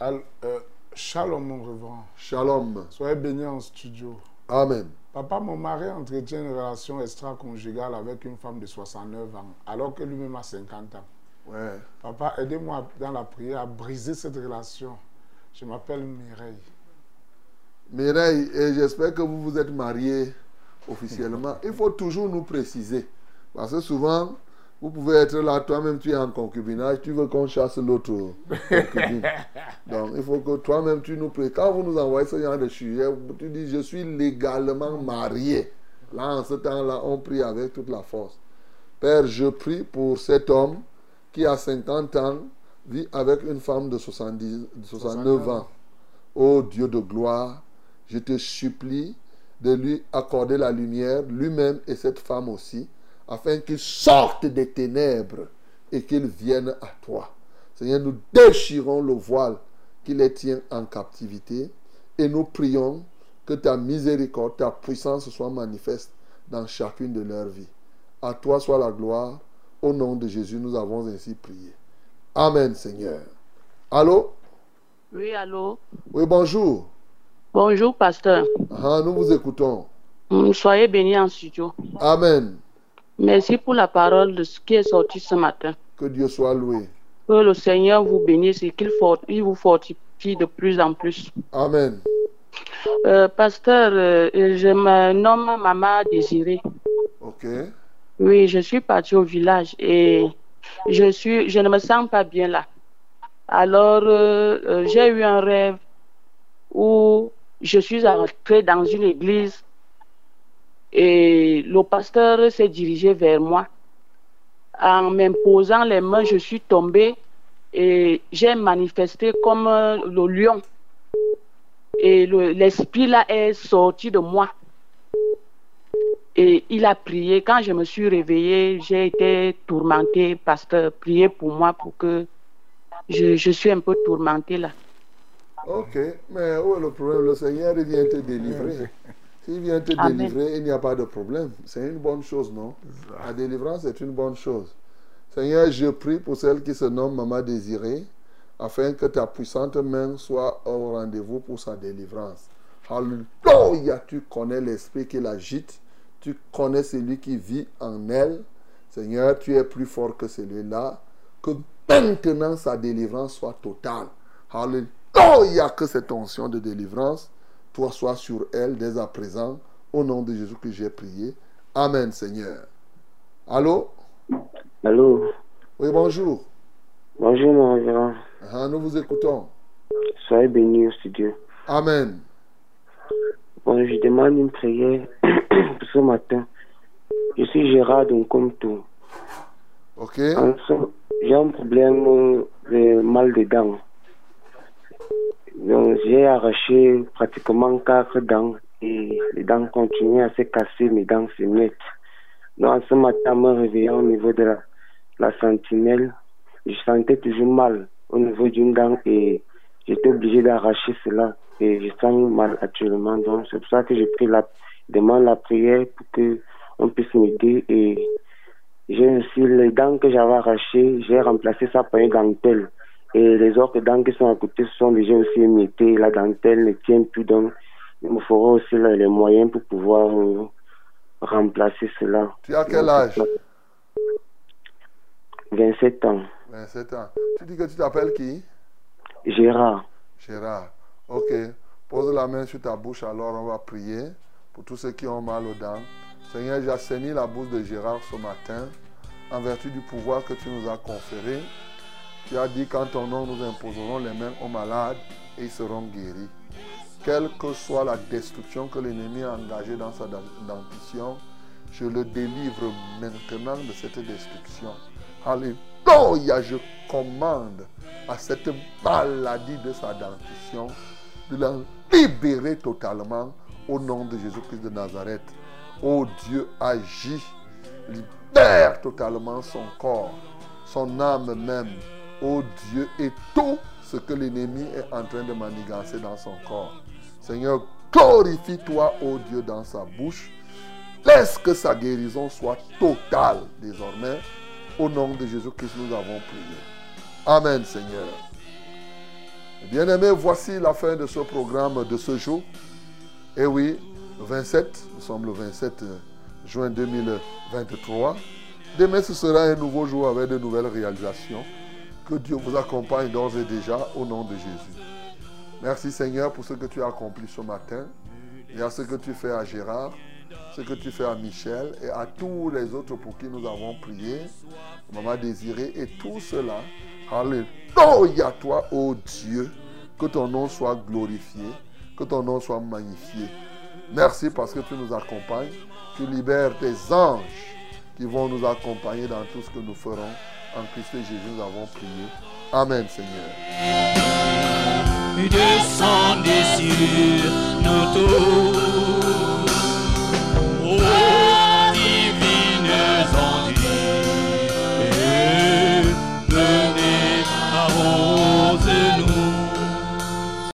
Al- euh, shalom, mon révérend. Shalom. Soyez bénis en studio. Amen. Papa, mon mari entretient une relation extra-conjugale avec une femme de 69 ans, alors que lui-même a 50 ans. Ouais. Papa, aidez-moi dans la prière à briser cette relation Je m'appelle Mireille. Mireille, et j'espère que vous vous êtes mariés officiellement. Il faut toujours nous préciser. Parce que souvent, vous pouvez être là, toi-même tu es en concubinage, tu veux qu'on chasse l'autre concubine. Donc il faut que toi-même tu nous précises. Quand vous nous envoyez ce genre de sujet, tu dis je suis légalement marié. Là, en ce temps-là, on prie avec toute la force. Père, je prie pour cet homme qui a 50 ans, vit avec une femme de 70, 69 ans. Ô Dieu de gloire, je te supplie de lui accorder la lumière, lui-même et cette femme aussi, afin qu'ils sortent des ténèbres et qu'ils viennent à toi. Seigneur, nous déchirons le voile qui les tient en captivité et nous prions que ta miséricorde, ta puissance soit manifeste dans chacune de leurs vies. À toi soit la gloire. Au nom de Jésus, nous avons ainsi prié. Amen, Seigneur. Allô? Oui, allô? Oui, bonjour. Bonjour, pasteur. Ah, nous vous écoutons. Mm, Soyez bénis en studio. Amen. Merci pour la parole de ce qui est sorti ce matin. Que Dieu soit loué. Que le Seigneur vous bénisse et qu'il vous fortifie de plus en plus. Amen. Euh, pasteur, euh, je me nomme Maman Désirée. Ok. Oui, je suis partie au village et je, suis, je ne me sens pas bien là. Alors, euh, euh, j'ai eu un rêve où je suis entrée dans une église et le pasteur s'est dirigé vers moi. En m'imposant les mains, je suis tombée et j'ai manifesté comme euh, le lion. Et le- l'esprit là est sorti de moi. Et il a prié. Quand je me suis réveillée, j'ai été tourmentée. Pasteur, priez pour moi pour que je, je suis un peu tourmentée là. Ok. Mais où est le problème? Le Seigneur vient te délivrer. S'il vient te Amen. délivrer, il n'y a pas de problème. C'est une bonne chose, non? La délivrance est une bonne chose. Seigneur, je prie pour celle qui se nomme Maman Désirée, afin que ta puissante main soit au rendez-vous pour sa délivrance. Alléluia, tu connais l'esprit qui l'agite, tu connais celui qui vit en elle. Seigneur, tu es plus fort que celui-là. Que maintenant sa délivrance soit totale. Alléluia, que cette onction de délivrance, toi, soit sur elle dès à présent. Au nom de Jésus que j'ai prié. Amen, Seigneur. Allô? Allô, Oui, bonjour. bonjour mon révérend. Ah, nous vous écoutons. Soyez bénis au studio. Amen. Bon, je demande une prière pour ce matin. Je suis Gérard Dunkomto. Ok. J'ai un problème euh, de mal de dents. J'ai arraché pratiquement quatre dents et les dents continuent à se casser, mes dents se mettent. Donc, ce matin, me réveillant au niveau de la, la sentinelle, je sentais toujours mal au niveau d'une dent et j'étais obligé d'arracher cela. Et je sens mal actuellement. Donc, c'est pour ça que je prie la, demande la prière pour que on puisse m'aider. Et j'ai aussi les dents que j'avais arrachées, j'ai remplacé ça par une dentelle. Et les autres dents qui sont à côté sont déjà aussi émiettées. La dentelle ne tient plus. Donc, il me faudra aussi là, les moyens pour pouvoir euh, remplacer cela. Tu as quel âge? 27 ans. 27 ans. Tu dis que tu t'appelles qui? Gérard. Gérard. Ok. Pose la main sur ta bouche, alors on va prier pour tous ceux qui ont mal aux dents. Seigneur, j'assainis la bouche de Gérard ce matin en vertu du pouvoir que tu nous as conféré. Tu as dit qu'en ton nom, nous imposerons les mains aux malades et ils seront guéris. Quelle que soit la destruction que l'ennemi a engagée dans sa dentition, je le délivre maintenant de cette destruction. Alléluia, je commande à cette maladie de sa dentition de la libérer totalement au nom de Jésus-Christ de Nazareth. Oh Dieu, agis, libère totalement son corps, son âme même. Oh Dieu, et tout ce que l'ennemi est en train de manigancer dans son corps. Seigneur, glorifie-toi, oh Dieu, dans sa bouche. Laisse que sa guérison soit totale désormais. Au nom de Jésus-Christ, nous avons prié. Amen, Seigneur. Bien-aimés, voici la fin de ce programme de ce jour. Et oui, le 27, nous sommes le 27 juin 2023. Demain, ce sera un nouveau jour avec de nouvelles réalisations. Que Dieu vous accompagne d'ores et déjà au nom de Jésus. Merci Seigneur pour ce que tu as accompli ce matin et à ce que tu fais à Gérard, ce que tu fais à Michel et à tous les autres pour qui nous avons prié, Maman Désirée et tout cela. Alléluia toi, ô Dieu, que ton nom soit glorifié, que ton nom soit magnifié. Merci parce que tu nous accompagnes, tu libères tes anges qui vont nous accompagner dans tout ce que nous ferons. En Christ Jésus, nous avons prié. Amen, Seigneur. Descendez sur nous tous, ô divines ondes.